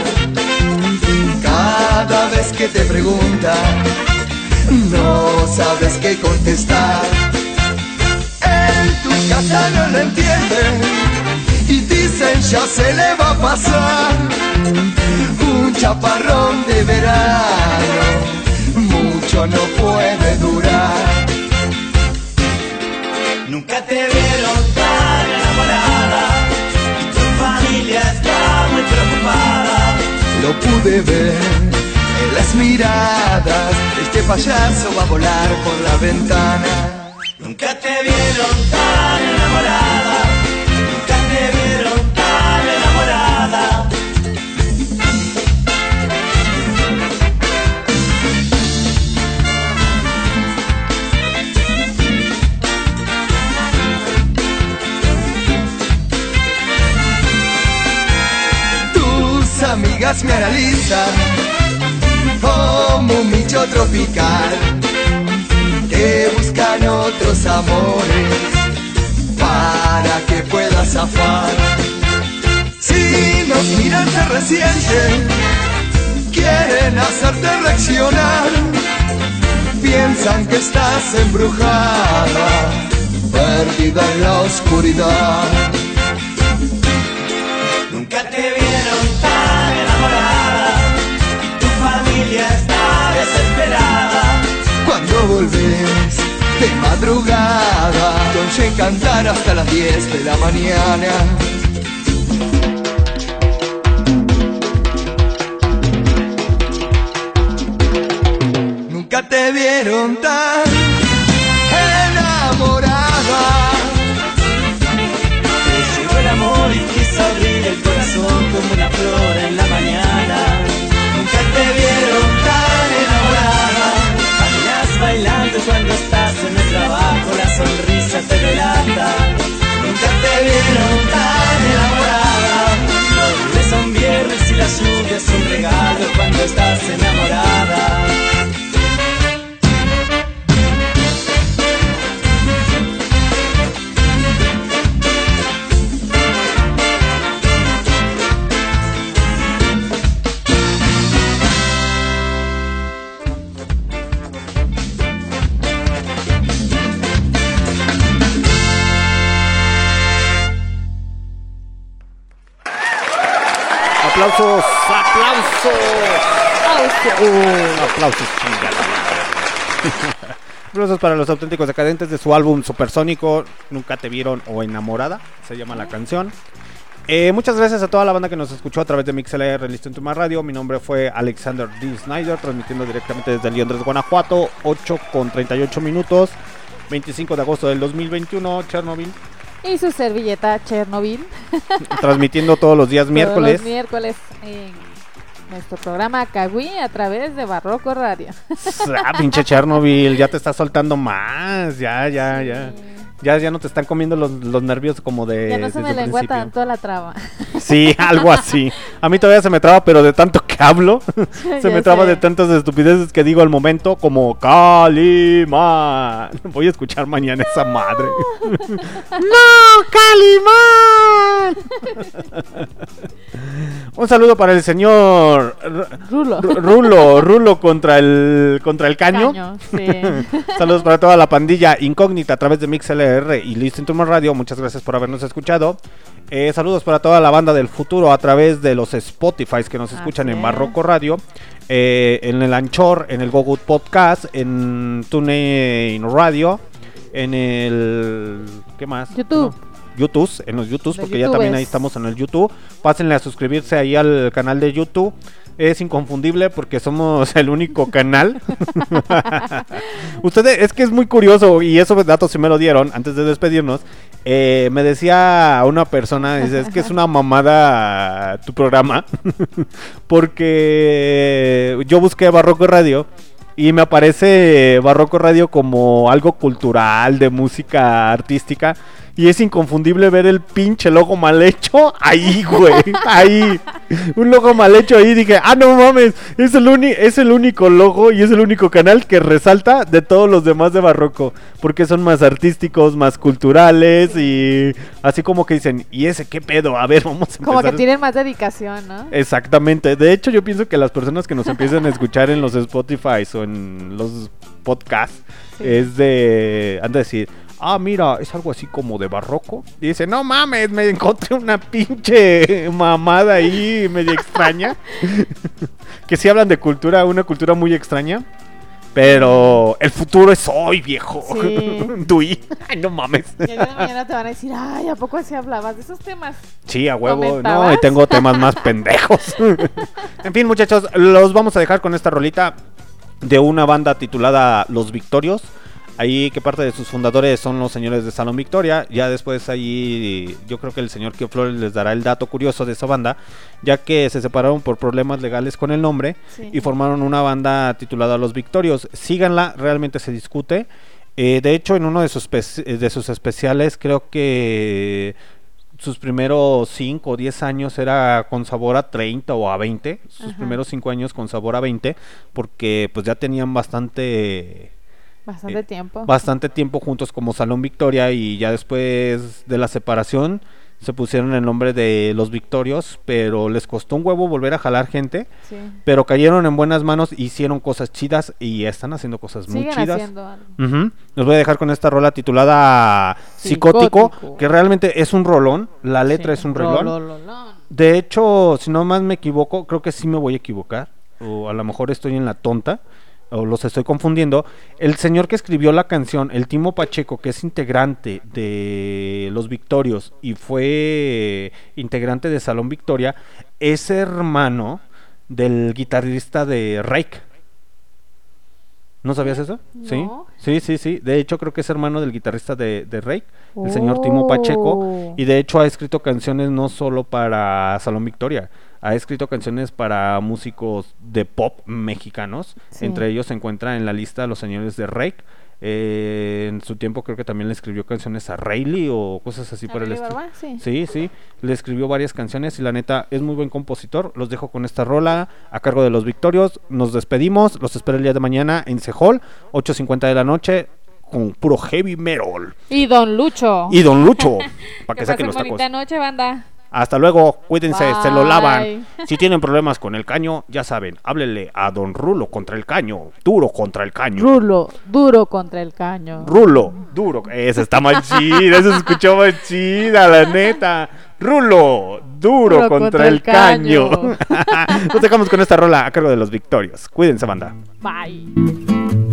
Cada vez que te preguntan, no sabes qué contestar. En tu casa no lo entienden y dicen ya se le va a pasar. Un chaparrón de verano, mucho no puede durar. Nunca te vieron Lo pude ver en las miradas. Este payaso va a volar por la ventana. Nunca te vieron amigas me analizan como un bicho tropical que buscan otros amores para que puedas zafar. Si nos miran se resienten, quieren hacerte reaccionar, piensan que estás embrujada, perdida en la oscuridad. Volvés de madrugada, noche cantar hasta las 10 de la mañana. Nunca te vieron tan sonrisa te delata. Nunca te vieron tan enamorada. Los son viernes y la lluvia es un regalo cuando estás enamorada. Uh, aplausos, chingada. <laughs> Aplausos para los auténticos decadentes de su álbum Supersónico, Nunca te vieron o enamorada, se llama la canción. Eh, muchas gracias a toda la banda que nos escuchó a través de MixLR Listen to My Radio. Mi nombre fue Alexander D. Snyder, transmitiendo directamente desde Londres, Guanajuato, 8 con 38 minutos, 25 de agosto del 2021, Chernobyl. Y su servilleta Chernobyl. <laughs> transmitiendo todos los días miércoles. Todos los miércoles en nuestro programa Cagüí a través de Barroco Radio. <laughs> Ah, pinche Chernobyl, ya te estás soltando más, ya, ya, ya. Ya, ya no te están comiendo los, los nervios como de. ya no se me lengua tanto la traba. Sí, algo así. A mí todavía se me traba, pero de tanto que hablo, <laughs> se me traba sé. de tantas estupideces que digo al momento, como Calimán. Voy a escuchar mañana esa madre. <laughs> ¡No, Calimán! Un saludo para el señor Rulo. Rulo, Rulo contra el contra el caño. Caño, sí. <laughs> Saludos para toda la pandilla incógnita a través de MixLR y Listen to My Radio. Muchas gracias por habernos escuchado. Eh, saludos para toda la banda del futuro a través de los Spotify que nos escuchan Así en. Barroco Radio, eh, en el Anchor, en el Google Podcast, en TuneIn Radio, en el ¿qué más? YouTube. No, YouTube, en los YouTube, porque ya también ahí estamos en el YouTube. Pásenle a suscribirse ahí al canal de YouTube. Es inconfundible porque somos el único canal. Ustedes, es que es muy curioso y esos datos sí me lo dieron antes de despedirnos. Eh, me decía una persona, dice, es que es una mamada tu programa. <laughs> porque yo busqué Barroco Radio y me aparece Barroco Radio como algo cultural, de música artística. Y es inconfundible ver el pinche logo mal hecho ahí, güey. Ahí. Un logo mal hecho ahí. Dije, ah, no mames. Es el, uni- es el único logo y es el único canal que resalta de todos los demás de Barroco. Porque son más artísticos, más culturales y así como que dicen, ¿y ese qué pedo? A ver, vamos a empezar. Como que tienen más dedicación, ¿no? Exactamente. De hecho, yo pienso que las personas que nos empiezan a escuchar en los Spotify o en los podcasts Sí. es de. Han de decir, ah, mira, es algo así como de barroco. Y dice, no mames, me encontré una pinche mamada ahí media extraña. <laughs> que sí hablan de cultura, una cultura muy extraña. Pero el futuro es hoy, viejo. Sí. <laughs> Dui. <laughs> Ay, no mames. Y de mañana te van a decir, ay, ¿a poco así hablabas de esos temas? Sí, a huevo. No, y tengo temas más pendejos. en fin, muchachos, los vamos a dejar con esta rolita de una banda titulada Los Victorios. Ahí que parte de sus fundadores son los señores de Salón Victoria. Ya después ahí yo creo que el señor Kio Flores les dará el dato curioso de esa banda, ya que se separaron por problemas legales con el nombre Sí. y formaron una banda titulada Los Victorios. Síganla, realmente se discute. Eh, de hecho, en uno de sus, espe- de sus especiales creo que sus primeros 5 o 10 años era con sabor a 30 o a 20. Sus Ajá. primeros 5 años con sabor a 20 porque pues ya tenían bastante Bastante Eh, tiempo. bastante tiempo juntos como Salón Victoria y ya después de la separación se pusieron el nombre de Los Victorios, pero les costó un huevo volver a jalar gente, Sí. pero cayeron en buenas manos, hicieron cosas chidas y están haciendo cosas muy chidas. haciendo algo. Los voy a dejar con esta rola titulada Psicótico, Psicótico. que realmente es un rolón, la letra Sí. es un rolón. Rolololón. De hecho, si no más me equivoco, creo que sí me voy a equivocar. O a lo mejor estoy en la tonta. O los estoy confundiendo. El señor que escribió la canción, el Timo Pacheco, que es integrante de Los Victorios y fue integrante de Salón Victoria, es hermano del guitarrista de Rake. ¿No sabías eso? Sí, No. sí, sí, sí. De hecho, creo que es hermano del guitarrista de, de Rake, el señor Timo Pacheco. Oh. Y de hecho ha escrito canciones no solo para Salón Victoria, ha escrito canciones para músicos de pop mexicanos. Sí. Entre ellos se encuentra en la lista los señores de Rake. Eh, en su tiempo creo que también le escribió canciones a Rayleigh o cosas así ¿A por el estilo. Sí. Sí, sí, le escribió varias canciones y la neta es muy buen compositor. Los dejo con esta rola a cargo de los Victorios. Nos despedimos, los espero el día de mañana en Sehol, 8.50 de la noche, con puro heavy metal. Y Don Lucho. Y Don Lucho, <laughs> para que Que saquen los tacos. bonita noche, banda. Hasta luego, cuídense, se lo lavan. Si tienen problemas con el caño, ya saben, háblenle a Don Rulo contra el caño, duro contra el caño. Rulo, duro contra el caño. Rulo, duro. Esa está más chida, esa se escuchó más chida, la neta. Rulo, duro, Duro contra, el caño. <laughs> Nos dejamos con esta rola a cargo de los Victorios. Cuídense, banda. Bye.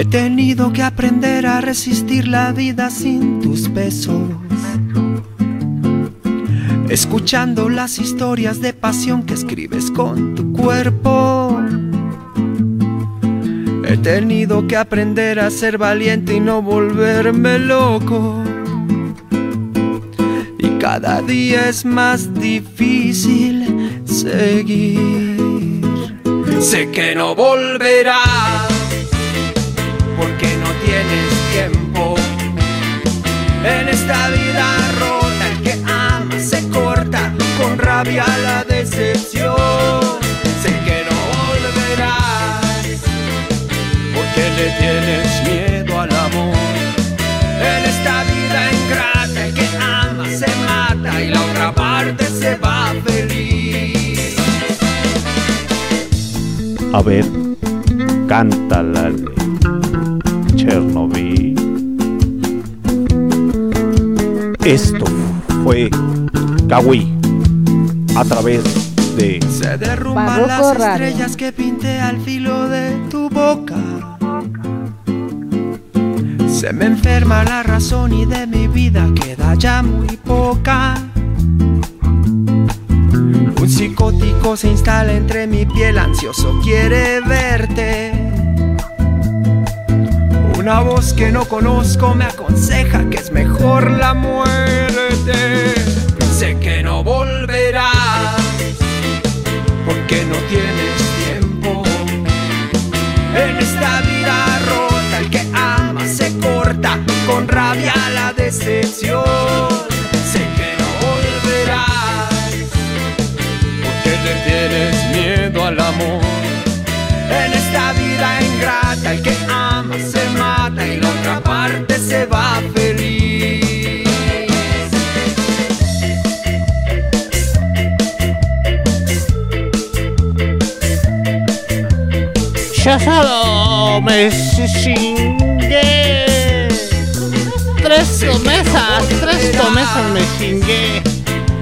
He tenido que aprender a resistir la vida sin tus besos. Escuchando las historias de pasión que escribes con tu cuerpo. He tenido que aprender a ser valiente y no volverme loco. Y cada día es más difícil seguir. Sé que no volverás porque no tienes tiempo. En esta vida rota, el que ama se corta con rabia la decepción. Sé que no volverás porque le tienes miedo al amor. En esta vida ingrata, el que ama se mata y la otra parte se va feliz. A ver, cántala fue Kawi a través de Se derrumban Barroco las Radio. estrellas que pinté al filo de tu boca. Se me enferma la razón y de mi vida queda ya muy poca. Un psicótico se instala entre mi piel, ansioso quiere verte. Una voz que no conozco me aconseja que es mejor la muerte. Sé que no volverás porque no tienes tiempo. En esta vida rota el que ama se corta con rabia la decepción. Sé que no volverás porque le tienes miedo al amor. En esta vida ingrata el que ama se mata y la otra parte se va feliz. Solo me chingué. Tres mesas, tres mesas me chingué.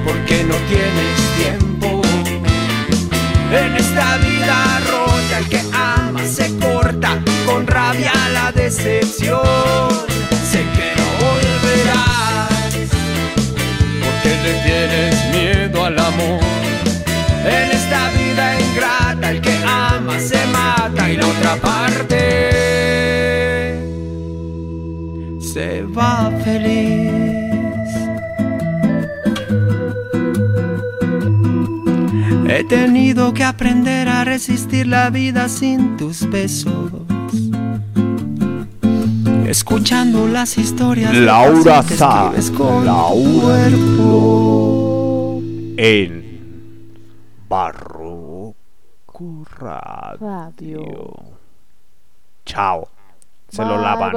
porque no tienes tiempo. En esta vida rota el que ama se corta con rabia la decepción. Sé que no volverás porque le tienes miedo al amor. En esta vida ingrata el que ama se mata y la otra parte se va feliz. He tenido que aprender a resistir la vida sin tus besos. Escuchando las historias de Laura Sá, que con tu Laura cuerpo. En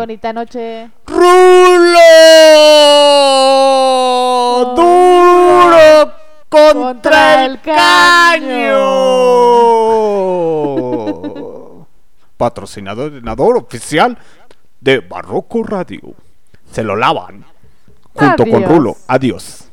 Bonita noche. ¡Rulo! ¡Duro contra, Contra el caño! Patrocinador oficial de Barroco Radio. Se lo lavan. Junto con. Rulo. Adiós.